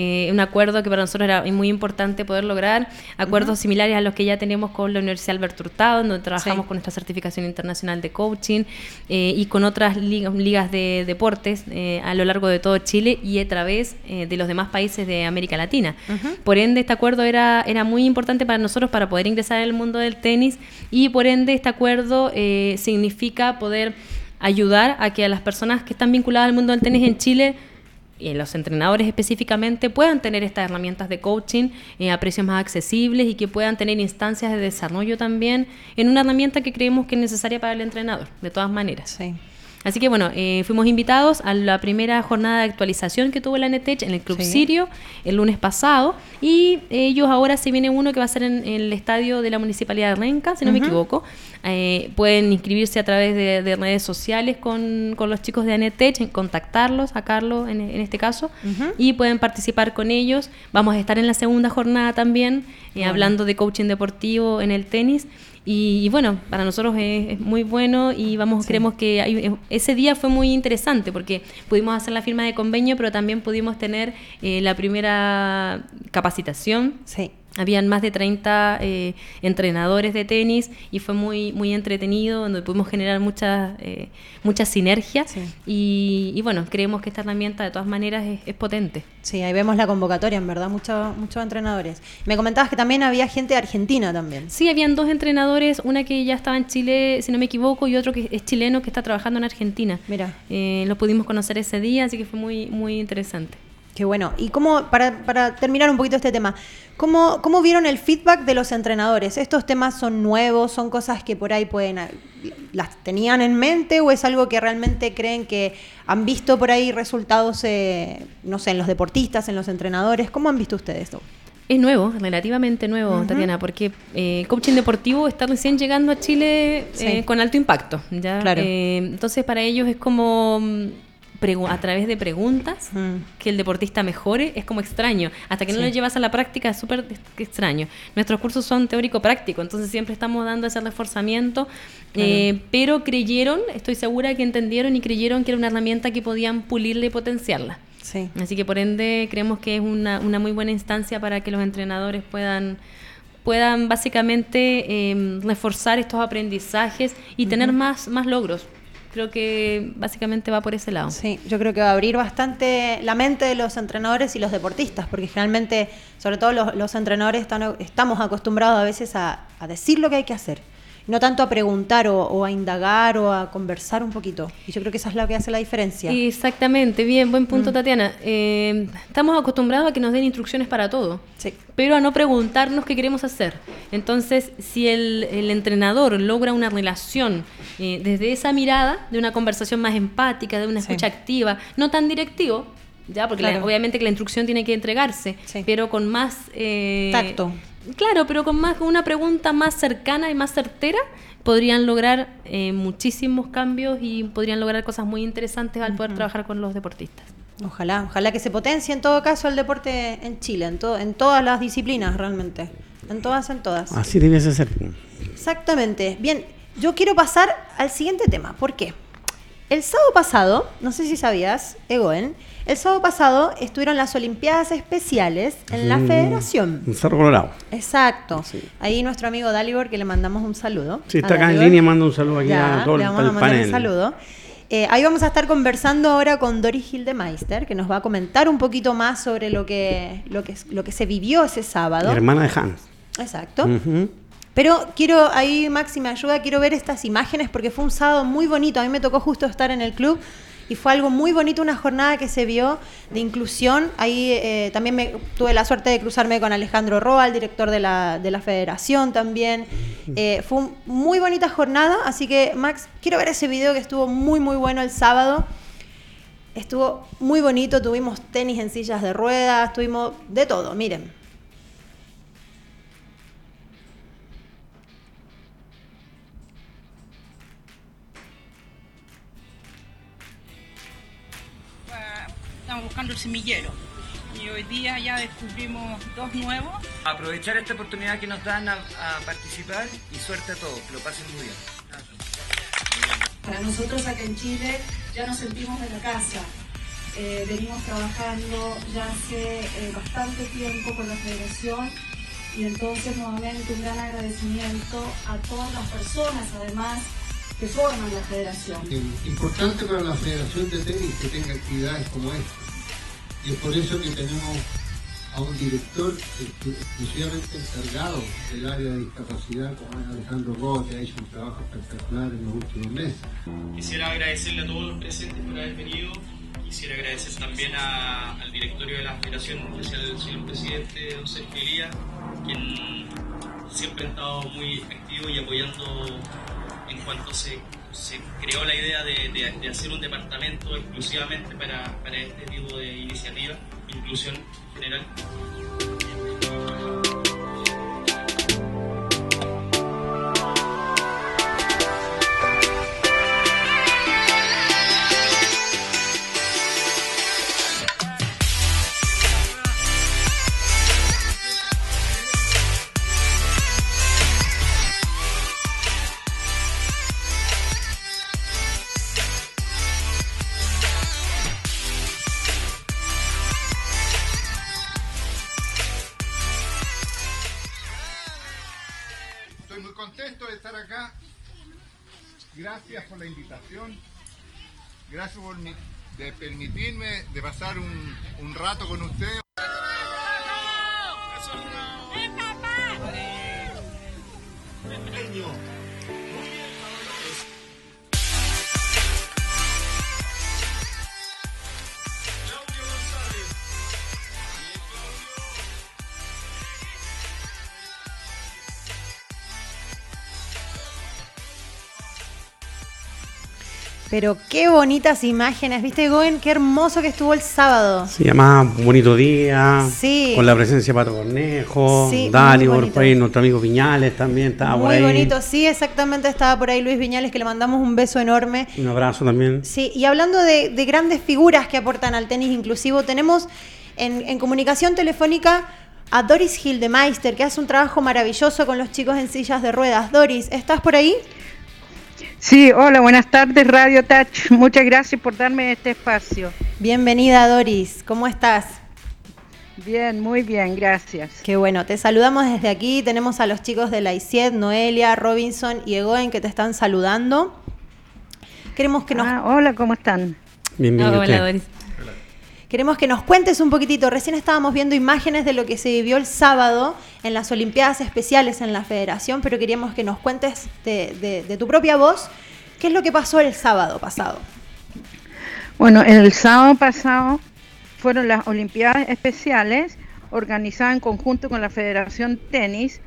eh, un acuerdo que para nosotros era muy importante poder lograr, acuerdos similares a los que ya tenemos con la Universidad Alberto Hurtado, donde trabajamos Sí. con nuestra certificación internacional de coaching eh, y con otras ligas, ligas de deportes eh, a lo largo de todo Chile y a través de los demás países de América Latina. Por ende, este acuerdo era, era muy importante para nosotros para poder ingresar el mundo del tenis y por ende este acuerdo significa poder ayudar a que a las personas que están vinculadas al mundo del tenis en Chile y los entrenadores específicamente puedan tener estas herramientas de coaching eh, a precios más accesibles y que puedan tener instancias de desarrollo también en una herramienta que creemos que es necesaria para el entrenador, de todas maneras. Sí. Así que bueno, eh, fuimos invitados a la primera jornada de actualización que tuvo la NETECH en el Club Sí. Sirio el lunes pasado y ellos ahora se viene uno que va a ser en, en el estadio de la Municipalidad de Renca, si no me equivoco. Eh, pueden inscribirse a través de, de redes sociales con, con los chicos de ANETECH, contactarlos, a Carlos en, en este caso, y pueden participar con ellos. Vamos a estar en la segunda jornada también, eh, hablando de coaching deportivo en el tenis. Y, y bueno, para nosotros es, es muy bueno y vamos, creemos que hay- eh, ese día fue muy interesante porque pudimos hacer la firma de convenio, pero también pudimos tener eh, la primera capacitación Sí. Habían más de 30 eh, entrenadores de tenis y fue muy muy entretenido, donde pudimos generar muchas eh, muchas sinergias Sí. y, y bueno, creemos que esta herramienta de todas maneras es, es potente. Sí, ahí vemos la convocatoria, en verdad, muchos muchos entrenadores. Me comentabas que también había gente de Argentina también. Sí, habían dos entrenadores, una que ya estaba en Chile, si no me equivoco, y otro que es chileno que está trabajando en Argentina. Mira. Eh, los pudimos conocer ese día, así que fue muy, muy interesante. Qué bueno. Y cómo, para, para terminar un poquito este tema, ¿cómo, ¿cómo vieron el feedback de los entrenadores? ¿Estos temas son nuevos? ¿Son cosas que por ahí pueden las tenían en mente o es algo que realmente creen que han visto por ahí resultados, eh, no sé, en los deportistas, en los entrenadores? ¿Cómo han visto ustedes esto? Es nuevo, relativamente nuevo, Tatiana, porque eh, coaching deportivo está recién llegando a Chile Sí. eh, con alto impacto. ¿ya? Claro. Entonces, para ellos es como mm, a través de preguntas Mm. que el deportista mejore es como extraño. Hasta que no lo llevas a la práctica es súper ex- extraño. Nuestros cursos son teórico-práctico, entonces siempre estamos dando ese reforzamiento. eh, pero creyeron, estoy segura que entendieron y creyeron que era una herramienta que podían pulirla y potenciarla. Sí. Así que por ende creemos que es una, una muy buena instancia para que los entrenadores puedan puedan básicamente eh, reforzar estos aprendizajes y tener más, más logros. Creo que básicamente va por ese lado. Sí, yo creo que va a abrir bastante la mente de los entrenadores y los deportistas, porque generalmente, sobre todo los, los entrenadores, están- estamos acostumbrados a veces a, a decir lo que hay que hacer, no tanto a preguntar o, o a indagar o a conversar un poquito. Y yo creo que esa es lo que hace la diferencia. Exactamente, bien, buen Mm. punto Tatiana. Eh, estamos acostumbrados a que nos den instrucciones para todo. Sí. pero a no preguntarnos qué queremos hacer. Entonces, si el, el entrenador logra una relación eh, desde esa mirada, de una conversación más empática, de una Sí. escucha activa, no tan directivo, ya, porque la- obviamente que la instrucción tiene que entregarse, Sí. pero con más eh, Tacto. Claro, pero con más con una pregunta más cercana y más certera, podrían lograr eh, muchísimos cambios y podrían lograr cosas muy interesantes al poder trabajar con los deportistas. Ojalá, ojalá que se potencie en todo caso el deporte en Chile, en, to- en todas las disciplinas realmente. En todas, en todas. Así debiese ser. Exactamente. Bien, yo quiero pasar al siguiente tema. ¿Por qué? El sábado pasado, no sé si sabías, Egoen, el sábado pasado estuvieron las Olimpiadas Especiales en la Mm, Federación. En Cerro Colorado. Exacto. Ahí nuestro amigo Dalibor, que le mandamos un saludo. Sí, está acá en línea, manda un saludo aquí Ya, a todo le el, vamos a mandar panel. un saludo. Eh, ahí vamos a estar conversando ahora con Doris Hildemeister, que nos va a comentar un poquito más sobre lo que, lo que, lo que se vivió ese sábado. Hermana de Hans. Exacto. Ujú. Pero quiero, ahí Maxi me ayuda, quiero ver estas imágenes porque fue un sábado muy bonito. A mí me tocó justo estar en el club y fue algo muy bonito, una jornada que se vio de inclusión. Ahí eh, también me, tuve la suerte de cruzarme con Alejandro Roa, el director de la, de la federación también. Eh, fue una muy bonita jornada, así que Max, quiero ver ese video que estuvo muy, muy bueno el sábado. Estuvo muy bonito, tuvimos tenis en sillas de ruedas, tuvimos de todo, miren. Buscando el semillero y hoy día ya descubrimos dos nuevos. aprovechar esta oportunidad que nos dan a, a participar y suerte a todos, que lo pasen muy bien. Para nosotros acá en Chile ya nos sentimos en la casa. Eh, venimos trabajando ya hace eh, bastante tiempo con la federación y entonces nuevamente un gran agradecimiento a todas las personas además que forman la federación. Importante para la Federación de Tenis que tenga actividades como esta. Y es por eso que tenemos a un director exclu- exclusivamente encargado del área de discapacidad, como es Alejandro Roa, que ha hecho un trabajo espectacular en los últimos meses. Quisiera agradecerle a todos los presentes por haber venido. Quisiera agradecer también al directorio de la Federación, en especial al señor presidente, don Sergio Elías, quien siempre ha estado muy activo y apoyando en cuanto se, se creó la idea de, hacer un departamento exclusivamente para, para este tipo de iniciativa, inclusión general. La invitación. Gracias por mi- de permitirme de pasar un, un rato con ustedes. Pero qué bonitas imágenes, ¿viste, Goen? Qué hermoso que estuvo el sábado. Se llama Bonito Día. Sí. Con la presencia de Pato Cornejo, Sí, Dali, muy por ahí, nuestro amigo Viñales también estaba por Muy ahí. bonito, sí, exactamente estaba por ahí Luis Viñales, que le mandamos un beso enorme. Un abrazo también. Sí, y hablando de, de grandes figuras que aportan al tenis inclusivo, tenemos en, en comunicación telefónica a Doris Hildemeister, que hace un trabajo maravilloso con los chicos en sillas de ruedas. Doris, ¿estás por ahí? Sí, hola, buenas tardes Radio Touch. Muchas gracias por darme este espacio. Bienvenida, Doris. ¿Cómo estás? Bien, muy bien, gracias. Qué bueno, te saludamos desde aquí. Tenemos a los chicos de la ICIED, Noelia, Robinson y Egoen que te están saludando. Queremos que nos, Ah, hola, ¿cómo están? Bienvenido usted. Queremos que nos cuentes un poquitito. Recién estábamos viendo imágenes de lo que se vivió el sábado en las Olimpiadas Especiales en la Federación, pero queríamos que nos cuentes de, tu propia voz qué es lo que pasó el sábado pasado. Bueno, el sábado pasado fueron las Olimpiadas Especiales organizadas en conjunto con la Federación Tenis,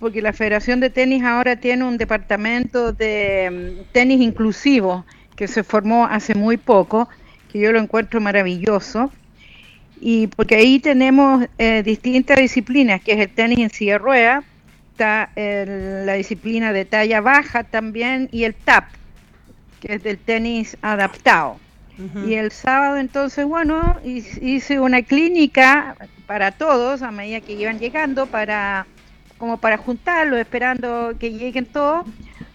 porque la Federación de Tenis ahora tiene un departamento de mm, tenis inclusivo que se formó hace muy poco, que yo lo encuentro maravilloso. Y porque ahí tenemos eh, distintas disciplinas, que es el tenis en silla rueda, está el- la disciplina de talla baja también y el tap, que es del tenis adaptado. Y el sábado entonces, bueno, hi- hice una clínica para todos a medida que iban llegando, para como para juntarlos, esperando que lleguen todos.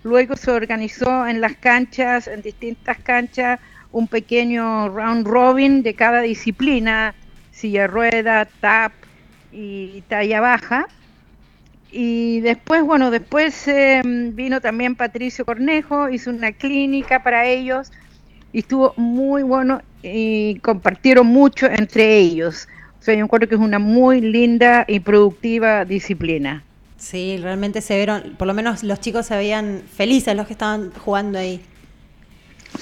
Luego se organizó en las canchas, en distintas canchas, un pequeño round robin de cada disciplina, silla rueda, tap y talla baja. Y después, bueno, después eh, vino también Patricio Cornejo, hizo una clínica para ellos y estuvo muy bueno y compartieron mucho entre ellos. O sea, yo encuentro que es una muy linda y productiva disciplina. Sí, realmente se vieron, por lo menos los chicos se veían felices los que estaban jugando ahí.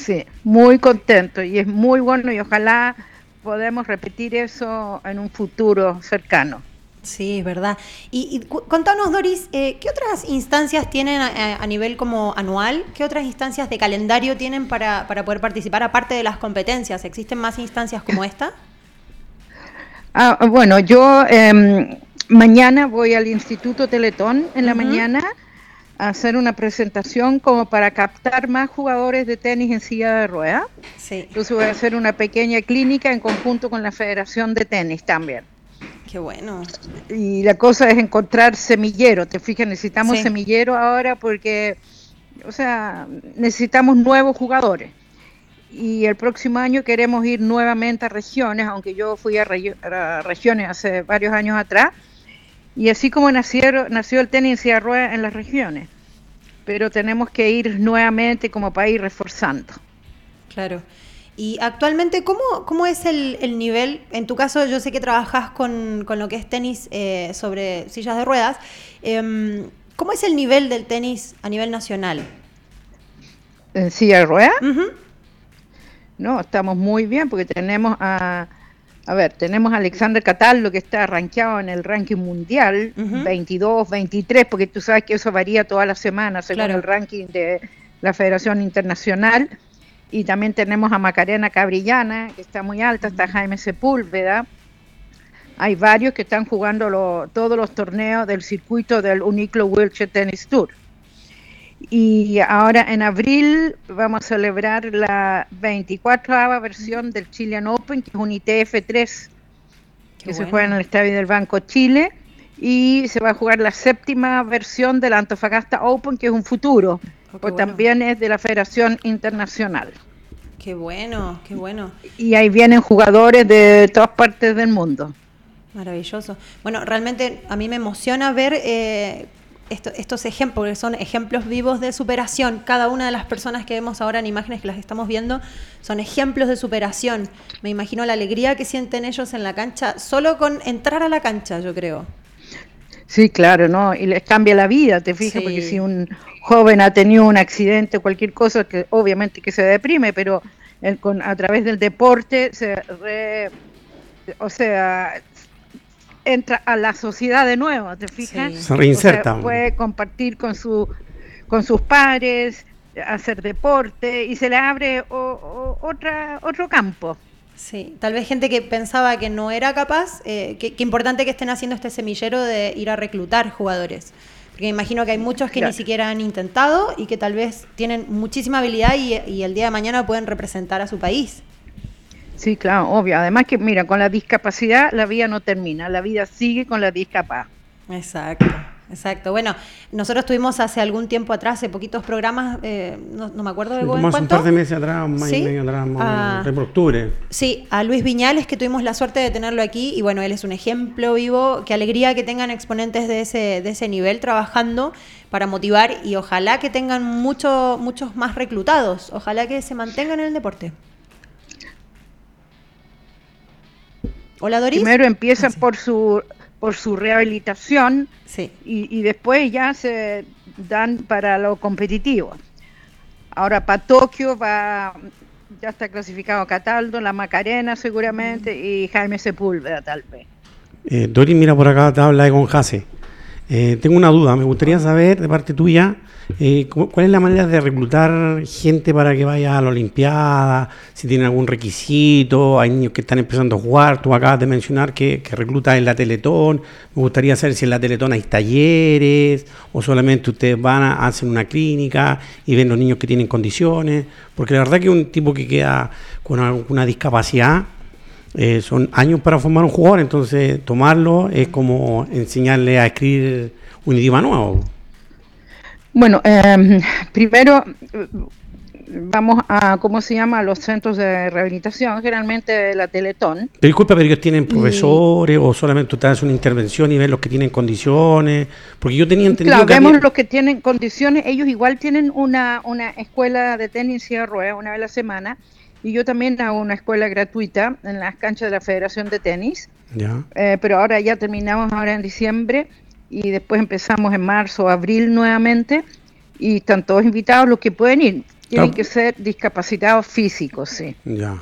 Sí, muy contento y es muy bueno y ojalá podamos repetir eso en un futuro cercano. Sí, es verdad. Y, y contanos, Doris, eh, ¿qué otras instancias tienen a, a nivel como anual? ¿Qué otras instancias de calendario tienen para, para poder participar aparte de las competencias? ¿Existen más instancias como esta? Ah, bueno, yo em, mañana voy al Instituto Teletón en la mañana hacer una presentación como para captar más jugadores de tenis en silla de ruedas. Sí. Entonces voy a hacer una pequeña clínica en conjunto con la Federación de Tenis también. Qué bueno. Y la cosa es encontrar semillero, te fijas, necesitamos Sí. semillero ahora porque, o sea, necesitamos nuevos jugadores. Y el próximo año queremos ir nuevamente a regiones, aunque yo fui a, regio- a regiones hace varios años atrás. Y así como nacieron, nació el tenis en silla de ruedas en las regiones. Pero tenemos que ir nuevamente como ir reforzando. Claro. Y actualmente, ¿cómo, cómo es el, el nivel? En tu caso, yo sé que trabajas con, con lo que es tenis eh, sobre sillas de ruedas. Em, ¿Cómo es el nivel del tenis a nivel nacional? ¿En silla de ruedas? No, estamos muy bien porque tenemos a, a ver, tenemos a Alexander Cataldo que está rankeado en el ranking mundial, 22, 23, porque tú sabes que eso varía toda la semana según Claro. el ranking de la Federación Internacional. Y también tenemos a Macarena Cabrillana, que está muy alta, está Jaime Sepúlveda. Hay varios que están jugando lo- todos los torneos del circuito del Uniclo Wheelchair Tennis Tour. Y ahora en abril vamos a celebrar la 24 versión del Chilean Open, que es un ITF3, que se juega en el Estadio del Banco Chile. Y se va a jugar la séptima versión del Antofagasta Open, que es un futuro, pues bueno. también es de la Federación Internacional. Qué bueno, qué bueno. Y ahí vienen jugadores de todas partes del mundo. Maravilloso. Bueno, realmente a mí me emociona ver eh, esto- estos ejemplos, porque son ejemplos vivos de superación. Cada una de las personas que vemos ahora en imágenes que las estamos viendo son ejemplos de superación. Me imagino la alegría que sienten ellos en la cancha, solo con entrar a la cancha, yo creo. Sí, claro, ¿no? Y les cambia la vida, te fijas, Sí. porque si un joven ha tenido un accidente o cualquier cosa, que obviamente que se deprime, pero el- con, a través del deporte se re- o sea, entra a la sociedad de nuevo, ¿te fijas? Sí. Se reinserta. O sea, puede compartir con su con sus padres, hacer deporte y se le abre o- o- otra, otro campo. Sí, tal vez gente que pensaba que no era capaz, eh, que, que importante que estén haciendo este semillero de ir a reclutar jugadores. Porque me imagino que hay muchos que Claro. ni siquiera han intentado y que tal vez tienen muchísima habilidad y, y el día de mañana pueden representar a su país. Sí, claro, obvio. Además que, mira, con la discapacidad la vida no termina, la vida sigue con la discapacidad. Exacto, exacto. Bueno, nosotros tuvimos hace algún tiempo atrás, hace poquitos programas, eh, no, no me acuerdo de Sí, como hace un par de meses atrás, un mes ¿Sí? y medio atrás, Ah. por octubre. Sí, a Luis Viñales, que tuvimos la suerte de tenerlo aquí, y bueno, él es un ejemplo vivo. Qué alegría que tengan exponentes de ese, de ese nivel trabajando para motivar y ojalá que tengan mucho, muchos más reclutados. Ojalá que se mantengan en el deporte. Hola, Doris. Primero empiezan por su por su rehabilitación Sí. y, y después ya se dan para lo competitivo. Ahora para Tokio va ya está clasificado Cataldo, la Macarena seguramente y Jaime Sepúlveda tal vez. Eh, Dori, mira por acá te habla de Conjase. Eh, tengo una duda, me gustaría saber de parte tuya eh, cuál es la manera de reclutar gente para que vaya a la Olimpiada, si tienen algún requisito, hay niños que están empezando a jugar, tú acabas de mencionar que, que reclutas en la Teletón, me gustaría saber si en la Teletón hay talleres o solamente ustedes van a hacen una clínica y ven los niños que tienen condiciones, porque la verdad que un tipo que queda con alguna discapacidad eh, son años para formar un jugador, entonces tomarlo es como enseñarle a escribir un idioma nuevo. Bueno, eh, primero vamos a, ¿cómo se llama? Los centros de rehabilitación, generalmente la Teletón. Pero disculpa, pero ellos tienen profesores o solamente usted hace una intervención y ven los que tienen condiciones, porque yo tenía entendido Claro, que vemos había- los que tienen condiciones, ellos igual tienen una, una escuela de tenis en silla de ruedas una vez a la semana, y yo también hago una escuela gratuita en las canchas de la Federación de Tenis, Ya. eh, pero ahora ya terminamos ahora en diciembre, y después empezamos en marzo o abril nuevamente, y están todos invitados los que pueden ir. Tienen Claro. que ser discapacitados físicos, sí. Ya.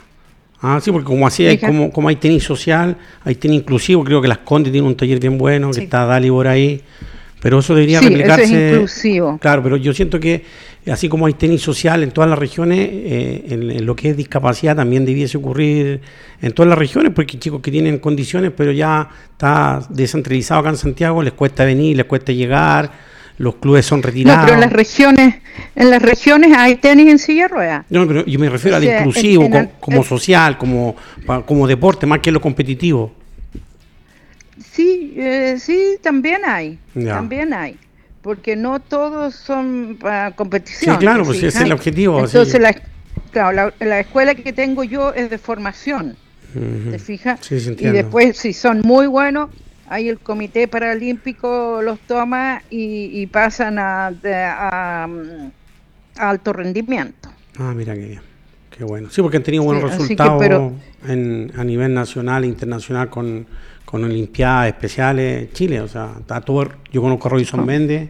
Ah, sí, porque como así hay, como, como hay tenis social, hay tenis inclusivo, creo que Las Condes tiene un taller bien bueno, que está Dali por ahí, pero eso debería Sí, eso es replicarse. inclusivo. Claro, pero yo siento que así como hay tenis social en todas las regiones, eh, en, en lo que es discapacidad también debiese ocurrir en todas las regiones, porque chicos que tienen condiciones, pero ya está descentralizado acá en Santiago, les cuesta venir, les cuesta llegar, los clubes son No, retirados. pero en las regiones, en las regiones hay tenis en silla de ruedas. No, pero yo me refiero O al sea, en- inclusivo, el- como, social, como, como deporte, más que lo competitivo. Sí, eh, sí, también hay, Ya. también hay, porque no todos son para competición. Sí, claro, ¿te pues ese es el objetivo, Entonces, sí. la, claro, la, la escuela que tengo yo es de formación. ¿te fijas? Sí, sí, y después, si son muy buenos, ahí el Comité Paralímpico los toma y, y pasan a, a, a alto rendimiento. Ah, mira qué bien. Qué bueno. Sí, porque han tenido buenos que, resultados pero- en, a nivel nacional e internacional con, con Olimpiadas especiales Chile. O sea, está todo, yo conozco a Robinson Méndez,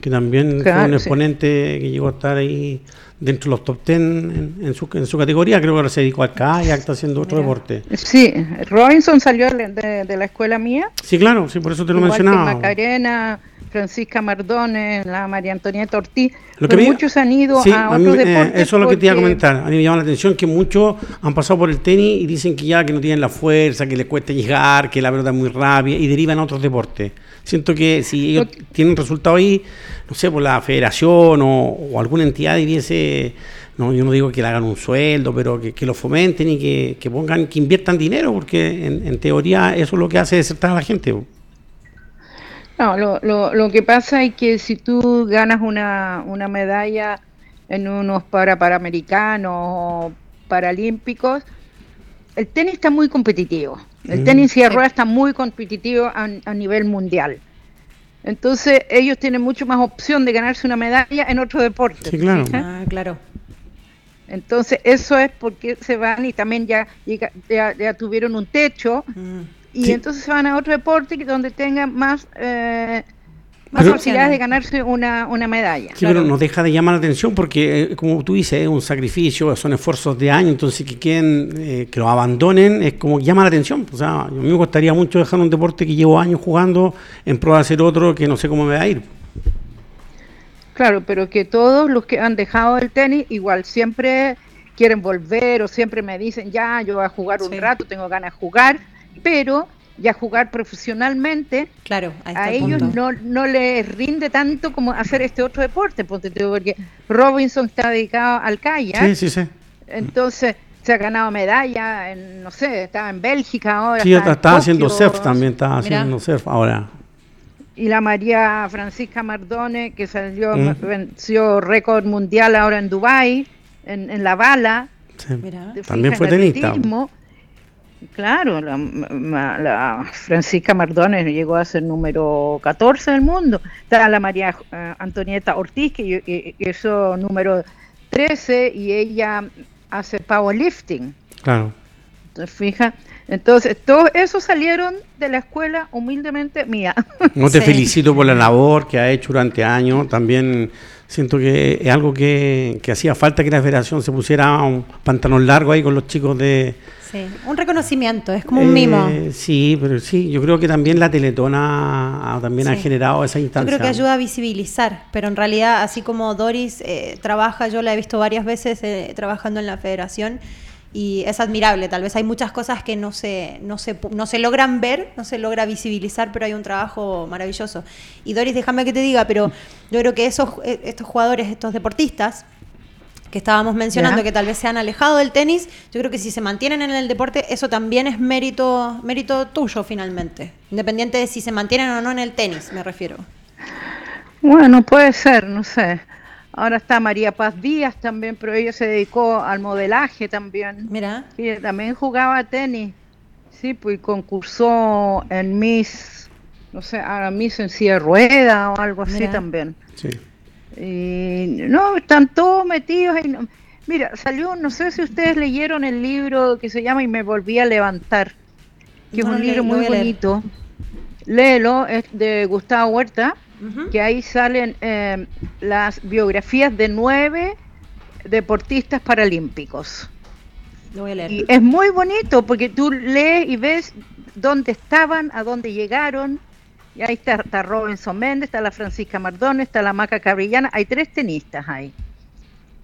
que también fue un Claro, sí. exponente que llegó a estar ahí dentro de los top ten en, en su, en su categoría. Creo que ahora se dedicó al kayak, está haciendo otro deporte. Sí, Robinson salió de, de- de la escuela mía. Sí, claro, sí, por eso te lo Igual que mencionaba. Macarena, Francisca Mardones, la María Antonieta Ortiz, Lo que pero me- muchos han ido Sí, a a mí otros me- eh, deportes. eso es lo que te iba a comentar. A mí me llama la atención que muchos han pasado por el tenis y dicen que ya que no tienen la fuerza, que les cuesta llegar, que la pelota es muy rápida y derivan a otros deportes. Siento que si ellos tienen resultado ahí, no sé, por la federación o, o alguna entidad debiese, no, yo no digo que le hagan un sueldo, pero que, que lo fomenten y que, que pongan, que inviertan dinero, porque en, en teoría eso es lo que hace desertar a la gente. No, lo, lo, lo que pasa es que si tú ganas una, una medalla en unos para Panamericanos o Paralímpicos, el tenis está muy competitivo. El Mm. tenis y ruedas está muy competitivo a, a nivel mundial. Entonces ellos tienen mucho más opción de ganarse una medalla en otro deporte. Sí, claro. Ah, claro. Entonces eso es porque se van y también ya, ya, ya tuvieron un techo y Sí. entonces se van a otro deporte que- donde tengan más, eh, más Pero- posibilidades de ganarse una, una medalla. Sí, pero nos deja de llamar la atención porque, eh, como tú dices, es un sacrificio, son esfuerzos de años, entonces que queden, eh, que lo abandonen, es como que llama la atención. O sea, a mí me gustaría mucho dejar un deporte que llevo años jugando en pro de hacer otro que no sé cómo me va a ir. Claro, pero que todos los que han dejado el tenis igual siempre quieren volver o siempre me dicen, ya, yo voy a jugar un rato, tengo ganas de jugar, pero ya jugar profesionalmente, claro, a ellos no, no les rinde tanto como hacer este otro deporte, porque Robinson está dedicado al kayak. Sí, sí, sí. Entonces se ha ganado medalla, en, no sé, estaba en Bélgica ahora. Sí, está, haciendo surf también, está haciendo surf ahora. Y la María Francisca Mardone, que salió, mm. venció récord mundial ahora en Dubai en, en la bala. También fue tenista. Claro, la, Francisca Mardones llegó a ser número 14 del mundo. Está la María eh, Antonieta Ortiz, que hizo número 13, y ella hace powerlifting. Claro. Entonces, fija. Entonces, todos esos salieron de la escuela humildemente mía. No te felicito por la labor que ha hecho durante años. También siento que es algo que, que hacía falta que la federación se pusiera un pantalón largo ahí con los chicos de, Sí, un reconocimiento, es como un mimo. Eh, sí, pero sí, yo creo que también la Teletona también ha generado esa instancia. Yo creo que ayuda a visibilizar, pero en realidad, así como Doris eh, trabaja, yo la he visto varias veces eh, trabajando en la federación y es admirable. Tal vez hay muchas cosas que no se, no, se, no se logran ver, no se logra visibilizar, pero hay un trabajo maravilloso. Y Doris, déjame que te diga, pero yo creo que esos, estos jugadores, estos deportistas, que estábamos mencionando, que tal vez se han alejado del tenis, yo creo que si se mantienen en el deporte, eso también es mérito, mérito tuyo finalmente, independiente de si se mantienen o no en el tenis, me refiero. Bueno, puede ser, no sé. Ahora está María Paz Díaz también, pero ella se dedicó al modelaje también. Mira. Y también jugaba tenis. Sí, pues concursó en Miss, no sé, ahora Miss en silla de rueda o algo así también. Sí. Y no, están todos metidos. Mira, salió, no sé si ustedes leyeron el libro que se llama Y me volví a levantar, que es un libro muy bonito. Léelo, es de Gustavo Huerta, que ahí salen eh, las biografías de nueve deportistas paralímpicos. Lo voy a leer. Y es muy bonito porque tú lees y ves dónde estaban, a dónde llegaron, y ahí está, Robinson Méndez, está la Francisca Mardone, está la Maca Cabrillana, hay tres tenistas ahí.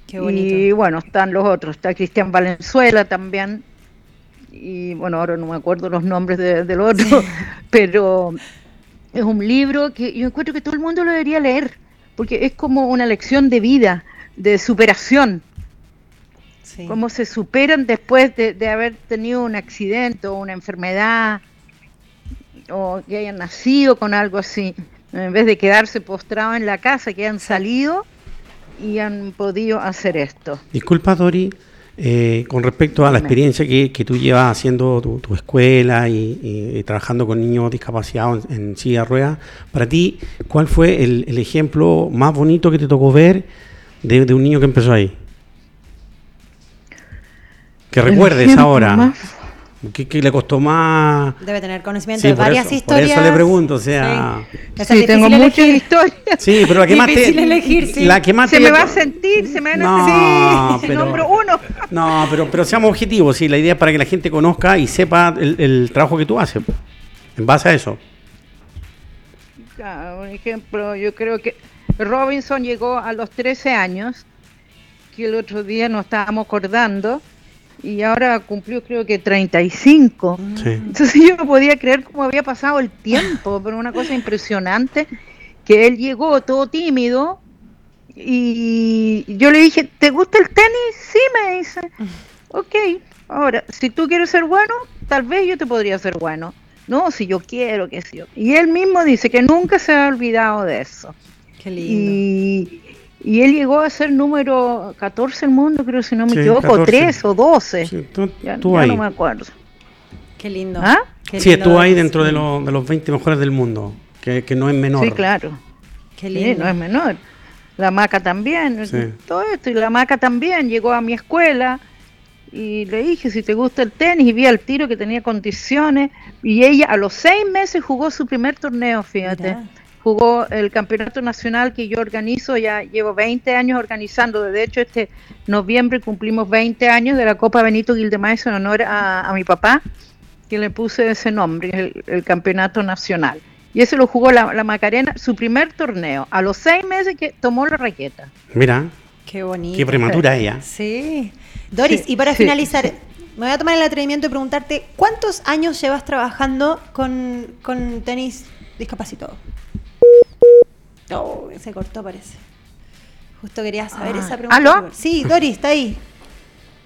Qué bonito. Y bueno, están los otros, está Cristian Valenzuela también, y bueno, ahora no me acuerdo los nombres del otro, pero es un libro que yo encuentro que todo el mundo lo debería leer, porque es como una lección de vida, de superación. Cómo se superan después de, de haber tenido un accidente o una enfermedad o que hayan nacido con algo así, en vez de quedarse postrado en la casa, que han salido y han podido hacer esto. Disculpa, Dori, eh, con respecto a la experiencia que, que tú llevas haciendo tu, escuela y, trabajando con niños discapacitados en, silla de ruedas, para ti, ¿cuál fue el, ejemplo más bonito que te tocó ver de, un niño que empezó ahí? Que recuerdes ahora. ¿Qué, le costó más? Debe tener conocimiento de varias historias. Por eso le pregunto, o sea. Sí, tengo muchas historias. Sí, pero la que más te. Elegir, sí. La que más se me va a sentir, se me van a no, pero, uno. No, pero, pero seamos objetivos, sí. La idea es para que la gente conozca y sepa el, trabajo que tú haces. En base a eso. Por ejemplo, yo creo que Robinson llegó a los 13 años, que el otro día nos estábamos acordando y ahora cumplió creo que 35. Entonces yo no podía creer cómo había pasado el tiempo, pero una cosa impresionante, que él llegó todo tímido y yo le dije, ¿te gusta el tenis? Sí, me dice. Ok, ahora, si tú quieres ser bueno, tal vez yo te podría ser bueno. No, si yo quiero, que sí. Y él mismo dice que nunca se ha olvidado de eso. Qué lindo. Y él llegó a ser número 14 el mundo, creo, si no me equivoco, 14. 3 o 12. Sí, tú, ya, no me acuerdo. Qué lindo. ¿Ah? sí, estuvo ahí dentro de, de, los 20 mejores del mundo, que, que, no es menor. Sí, claro. Qué lindo. Sí, no es menor. La Maca también, todo esto. Y la Maca también llegó a mi escuela y le dije si te gusta el tenis y vi al tiro que tenía condiciones. Y ella a los seis meses jugó su primer torneo, fíjate jugó el campeonato nacional que yo organizo, ya llevo 20 años organizando, de hecho este noviembre cumplimos 20 años de la Copa Benito Gildemais en honor a, mi papá, que le puse ese nombre, el, campeonato nacional. Y eso lo jugó la, la Macarena, su primer torneo. A los seis meses que tomó la raqueta. Mira, Qué bonito. qué prematura ella. Sí. Doris, Sí, y para sí, finalizar, sí. me voy a tomar el atrevimiento de preguntarte, ¿cuántos años llevas trabajando con, con tenis discapacitado? Oh, se cortó parece. Justo quería saber Ah, esa pregunta. ¿aló? Sí, Doris, está ahí.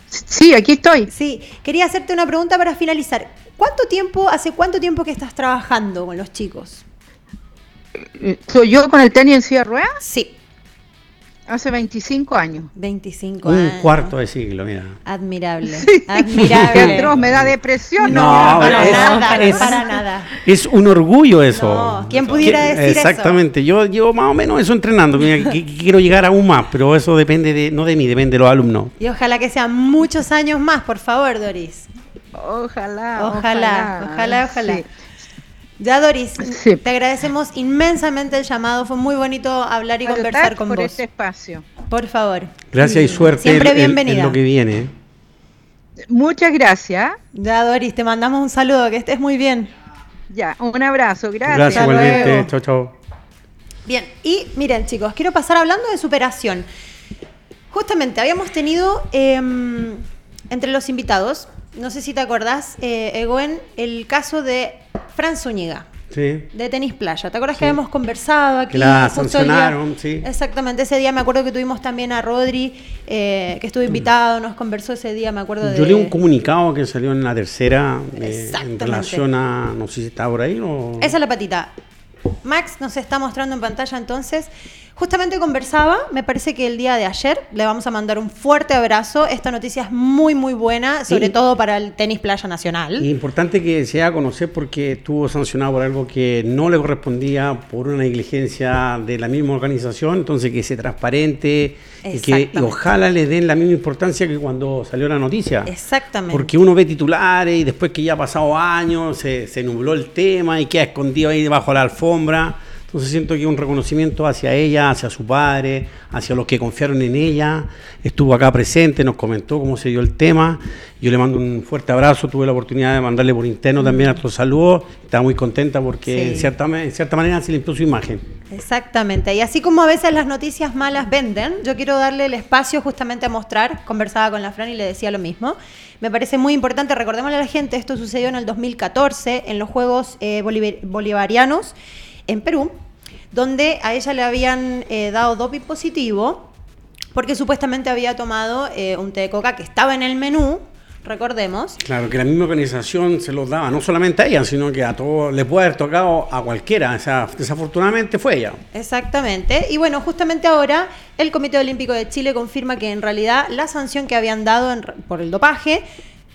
Sí, aquí estoy. Sí, quería hacerte una pregunta para finalizar. ¿Cuánto tiempo, hace cuánto tiempo que estás trabajando con los chicos? ¿Soy yo con el tenis en silla de ruedas? Sí. Hace 25 años. 25 Un años. cuarto de siglo, mira. Admirable. Qué Admirable. atroz, me da depresión. No, para es- nada, es- para nada. Es un orgullo eso. No, ¿quién pudiera Que- decir eso? Exactamente, yo llevo más o menos eso entrenando. Mira, que- que quiero llegar aún más, pero eso depende de, no de mí, depende de los alumnos. Y ojalá que sean muchos años más, por favor, Doris. Ojalá, Ojalá, ojalá, ojalá. Sí. Ya, Doris, Sí. te agradecemos inmensamente el llamado. Fue muy bonito hablar y conversar con por vos. este espacio. Por favor. Gracias y suerte Siempre en- en- bienvenida. en lo que viene. Muchas gracias. Ya, Doris, te mandamos un saludo. Que estés muy bien. Ya, un abrazo. Gracias. Gracias igualmente. Chao, chao. Bien, y miren chicos, quiero pasar hablando de superación. Justamente habíamos tenido em, entre los invitados, no sé si te acordás, eh, Egoen, el caso de Fran Zúñiga, Sí. de tenis playa. ¿Te acuerdas Sí. que habíamos conversado aquí? Que la sancionaron, sí. Exactamente, ese día me acuerdo que tuvimos también a Rodri, eh, que estuvo invitado, nos conversó ese día, me acuerdo de... Yo leí un comunicado que salió en la tercera eh, en relación a, no sé si está por ahí o... Esa es la patita. Max nos está mostrando en pantalla entonces. Justamente conversaba, me parece que el día de ayer le vamos a mandar un fuerte abrazo. Esta noticia es muy, muy buena, sobre Y- todo para el tenis playa nacional. Importante que se haga a conocer porque estuvo sancionado por algo que no le correspondía por una negligencia de la misma organización, entonces que sea transparente y que y ojalá le den la misma importancia que cuando salió la noticia. Exactamente. Porque uno ve titulares y después que ya ha pasado años, se, se nubló el tema y queda escondido ahí debajo de la alfombra. Entonces siento que un reconocimiento hacia ella, hacia su padre, hacia los que confiaron en ella. Estuvo acá presente, nos comentó cómo se dio el tema. Yo le mando un fuerte abrazo, tuve la oportunidad de mandarle por interno también a los saludos. Estaba muy contenta porque Sí. en, cierta, en cierta manera se limpió su imagen. Exactamente. Y así como a veces las noticias malas venden, yo quiero darle el espacio justamente a mostrar. Conversaba con la Fran y le decía lo mismo. Me parece muy importante, recordémosle a la gente, esto sucedió en el 2014 en los Juegos eh, Bolivar- Bolivarianos en Perú, donde a ella le habían eh, dado doping positivo porque supuestamente había tomado eh, un té de coca que estaba en el menú, recordemos. Claro, que la misma organización se los daba, no solamente a ella, sino que a todos, le puede haber tocado a cualquiera. O sea, desafortunadamente fue ella. Exactamente. Y bueno, justamente ahora el Comité Olímpico de Chile confirma que en realidad la sanción que habían dado en- por el dopaje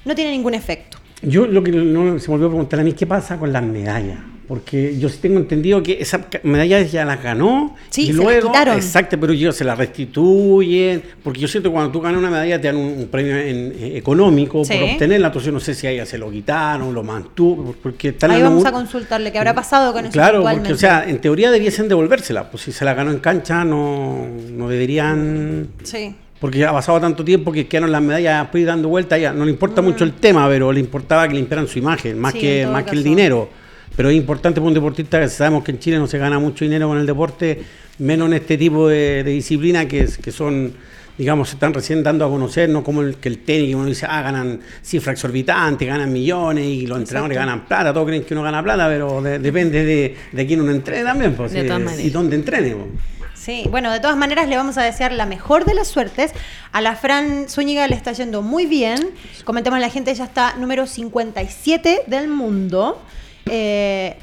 no tiene ningún efecto. Yo lo que no se me olvidó preguntar a mí, ¿qué pasa con las medallas? Porque yo sí tengo entendido que esas medallas ya las ganó Sí, y se luego, exacto, pero ellos se las restituyen, porque yo siento que cuando tú ganas una medalla te dan un, un premio en- eh, económico Sí. por obtenerla, entonces no sé si a ella se lo quitaron, lo mantuvo, porque están Ahí vamos a consultarle qué habrá pasado con eso Claro, porque o sea, en teoría debiesen devolvérsela, pues si se la ganó en cancha no, no deberían Sí. porque ha pasado tanto tiempo que quedaron las medallas después dando vueltas, ya no le importa mucho el tema, pero le importaba que limpiaran su imagen, más Mm. Sí, que, más que el dinero. Pero es importante para un deportista que sabemos que en Chile no se gana mucho dinero con el deporte, menos en este tipo de, de disciplina que, son, digamos, se están recién dando a conocer, no como el, que el tenis, que uno dice, ah, ganan cifras exorbitantes, ganan millones y los entrenadores ganan plata, todos creen que uno gana plata, pero de- depende de, de quién uno entrene también, pues, De y- todas y dónde entrene. pues. Sí, bueno, de todas maneras le vamos a desear la mejor de las suertes. A la Fran Zúñiga le está yendo muy bien. Comentemos a la gente, ella está número 57 del mundo. Eh,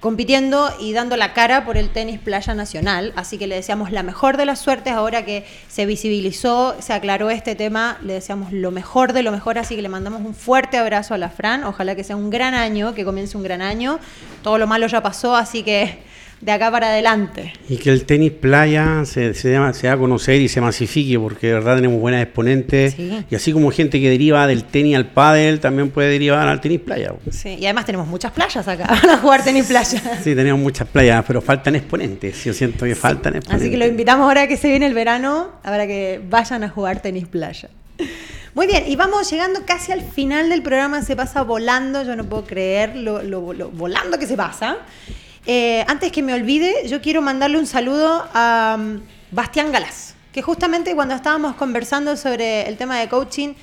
compitiendo y dando la cara por el tenis playa nacional, así que le deseamos la mejor de las suertes ahora que se visibilizó, se aclaró este tema, le deseamos lo mejor de lo mejor, así que le mandamos un fuerte abrazo a la Fran, ojalá que sea un gran año, que comience un gran año, todo lo malo ya pasó, así que de acá para adelante. Y que el tenis playa se, se, llama- se da a conocer y se masifique, porque de verdad tenemos buenas exponentes. Sí. Y así como gente que deriva del tenis al pádel, también puede derivar al tenis playa. Sí, y además tenemos muchas playas acá para jugar tenis playa. Sí, tenemos muchas playas, pero faltan exponentes. Yo siento que faltan exponentes. Así que lo invitamos ahora que se viene el verano, para que vayan a jugar tenis playa. Muy bien, y vamos llegando casi al final del programa, se pasa volando, yo no puedo creer lo, lo- lo volando que se pasa. Eh, antes que me olvide, yo quiero mandarle un saludo a um, Bastián Galás, que justamente cuando estábamos conversando sobre el tema de coaching,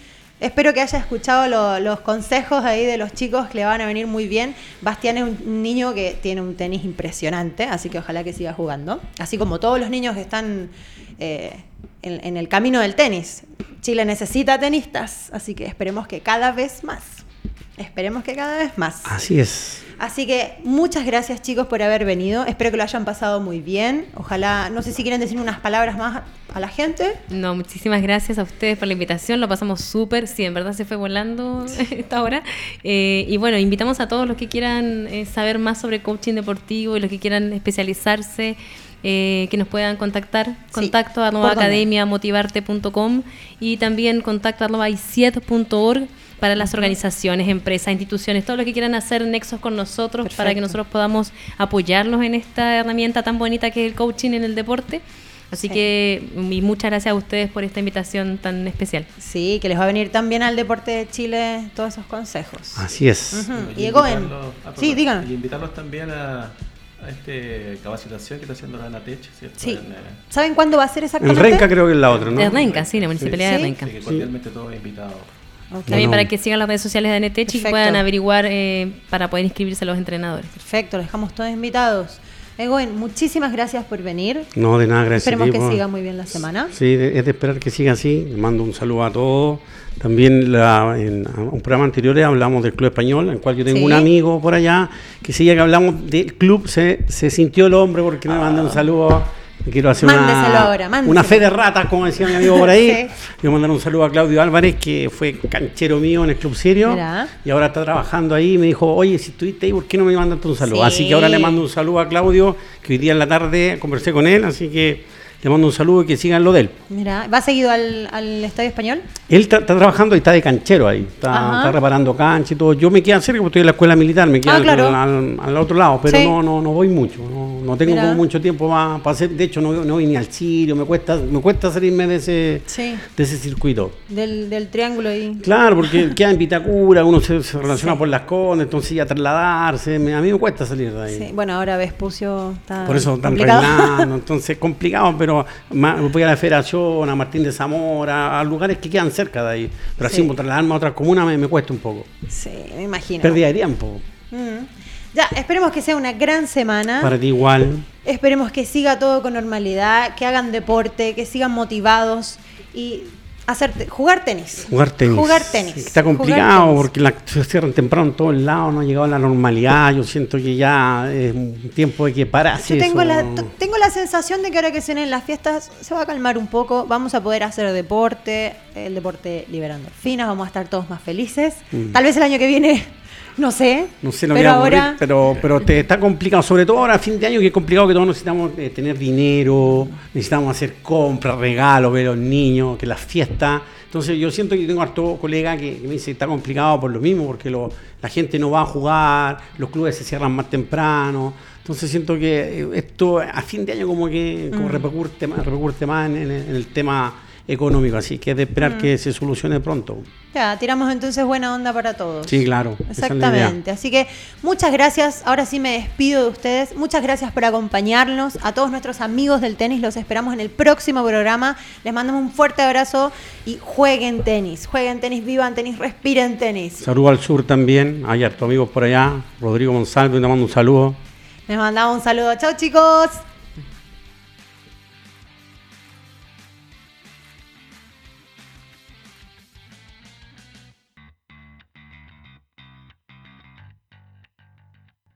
espero que haya escuchado lo- los consejos ahí de los chicos que le van a venir muy bien. Bastián es un niño que tiene un tenis impresionante, así que ojalá que siga jugando. Así como todos los niños que están eh, en el camino del tenis. Chile necesita tenistas, así que esperemos que cada vez más. Esperemos que cada vez más. Así es. Así que muchas gracias chicos por haber venido. Espero que lo hayan pasado muy bien. Ojalá, no sé si quieren decir unas palabras más a la gente. No, muchísimas gracias a ustedes por la invitación. Lo pasamos súper. Sí, en verdad se fue volando esta hora. Eh, y bueno, invitamos a todos los que quieran eh, saber más sobre coaching deportivo y los que quieran especializarse. eh, que nos puedan contactar, contacto arroba ¿por dónde? academiamotivarte.com y también contacto arroba isiet.org para las organizaciones, empresas, instituciones, todo lo que quieran hacer nexos con nosotros para que nosotros podamos apoyarlos en esta herramienta tan bonita que es el coaching en el deporte. Así Sí. que y muchas gracias a ustedes por esta invitación tan especial. Sí, que les va a venir también al deporte de Chile todos esos consejos. Así es. Y Y ah, Sí, díganos. Y invitarlos también a, a este capacitación que está haciendo la ANATECH, ¿cierto? Sí. En, eh, ¿Saben cuándo va a ser En exactamente? Renca creo que es la otra, ¿no? De Renca, sí, la municipalidad Sí. de Renca. así que cordialmente todos invitados. También para que sigan las redes sociales de ANETECH y puedan averiguar eh, para poder inscribirse los entrenadores. Perfecto, los dejamos todos invitados. Egoen, muchísimas gracias por venir. No, de nada, gracias. Esperemos a que siga muy bien la semana. Sí, es de esperar que siga así. Le mando un saludo a todos. También la- en a un programa anterior hablamos del Club Español, en el cual yo tengo Sí. un amigo por allá, que ya que hablamos del club, se, se sintió el hombre porque me mandé un saludo. Quiero hacer una, ahora, una fe de ratas, como decía mi amigo por ahí. Sí. Quiero mandar un saludo a Claudio Álvarez, que fue canchero mío en el Club Sirio. Mira. Y ahora está trabajando ahí. Me dijo, oye, si estuviste ahí, ¿por qué no me mandaste un saludo? Sí. Así que ahora le mando un saludo a Claudio, que hoy día en la tarde conversé con él. Así que le mando un saludo y que sigan lo de él. Mira, ¿va seguido al, al Estadio Español? Él está, está trabajando y está de canchero ahí, está, reparando cancha y todo. Yo me quedo cerca porque estoy en la escuela militar, me quedo Ah, al, claro. al- al otro lado, pero Sí. no, no, no voy mucho, no, no tengo como mucho tiempo para hacer, de hecho no, no voy ni al Sirio, me cuesta, me cuesta salirme de ese, Sí. de ese circuito. Del, del triángulo ahí. Claro, porque queda en Vitacura, uno se, se relaciona por las condes, entonces ya trasladarse, me- a mí me cuesta salir de ahí. Sí, Bueno, ahora Vespucio está Por eso están complicado. reinando, entonces complicado, pero ma- voy a la federación, a Martín de Zamora, a lugares que quedan cerca de ahí. Pero Sí. así, trasladarme a otras comunas me, me cuesta un poco. sí, me imagino. Pérdida de tiempo. Mm. Ya, esperemos que sea una gran semana. Para ti igual. Esperemos que siga todo con normalidad, que hagan deporte, que sigan motivados y hacer jugar tenis. Jugar tenis. Jugar tenis. Está complicado tenis. porque la, se cierran temprano en todos lados, no ha llegado a la normalidad. Yo siento que ya es un tiempo de que parase Yo tengo eso. la, tengo la sensación de que ahora que se den las fiestas se va a calmar un poco, vamos a poder hacer deporte, el deporte libera endorfinas, vamos a estar todos más felices. Mm. Tal vez el año que viene, no sé, No sé lo pero que va a ocurrir, ahora pero, pero te está complicado, sobre todo ahora a fin de año, que es complicado que todos necesitamos eh, tener dinero, necesitamos hacer compras, regalos, ver a los niños, que las fiestas. Entonces yo siento que tengo harto colega que, que me dice que está complicado por lo mismo, porque lo- la gente no va a jugar, los clubes se cierran más temprano. Entonces siento que eh, esto a fin de año como que como Mm. repercute, más, repercute más en el tema económico, así que es de esperar Mm. que se solucione pronto. ya, tiramos entonces buena onda para todos. Sí, claro. Exactamente. Así que muchas gracias. Ahora sí me despido de ustedes. Muchas gracias por acompañarnos. A todos nuestros amigos del tenis los esperamos en el próximo programa. Les mandamos un fuerte abrazo y jueguen tenis. Jueguen tenis, vivan tenis, respiren tenis. Saludo al sur también, hay hartos amigos por allá, Rodrigo González, te mando un saludo. Les mandamos un saludo. Chao chicos.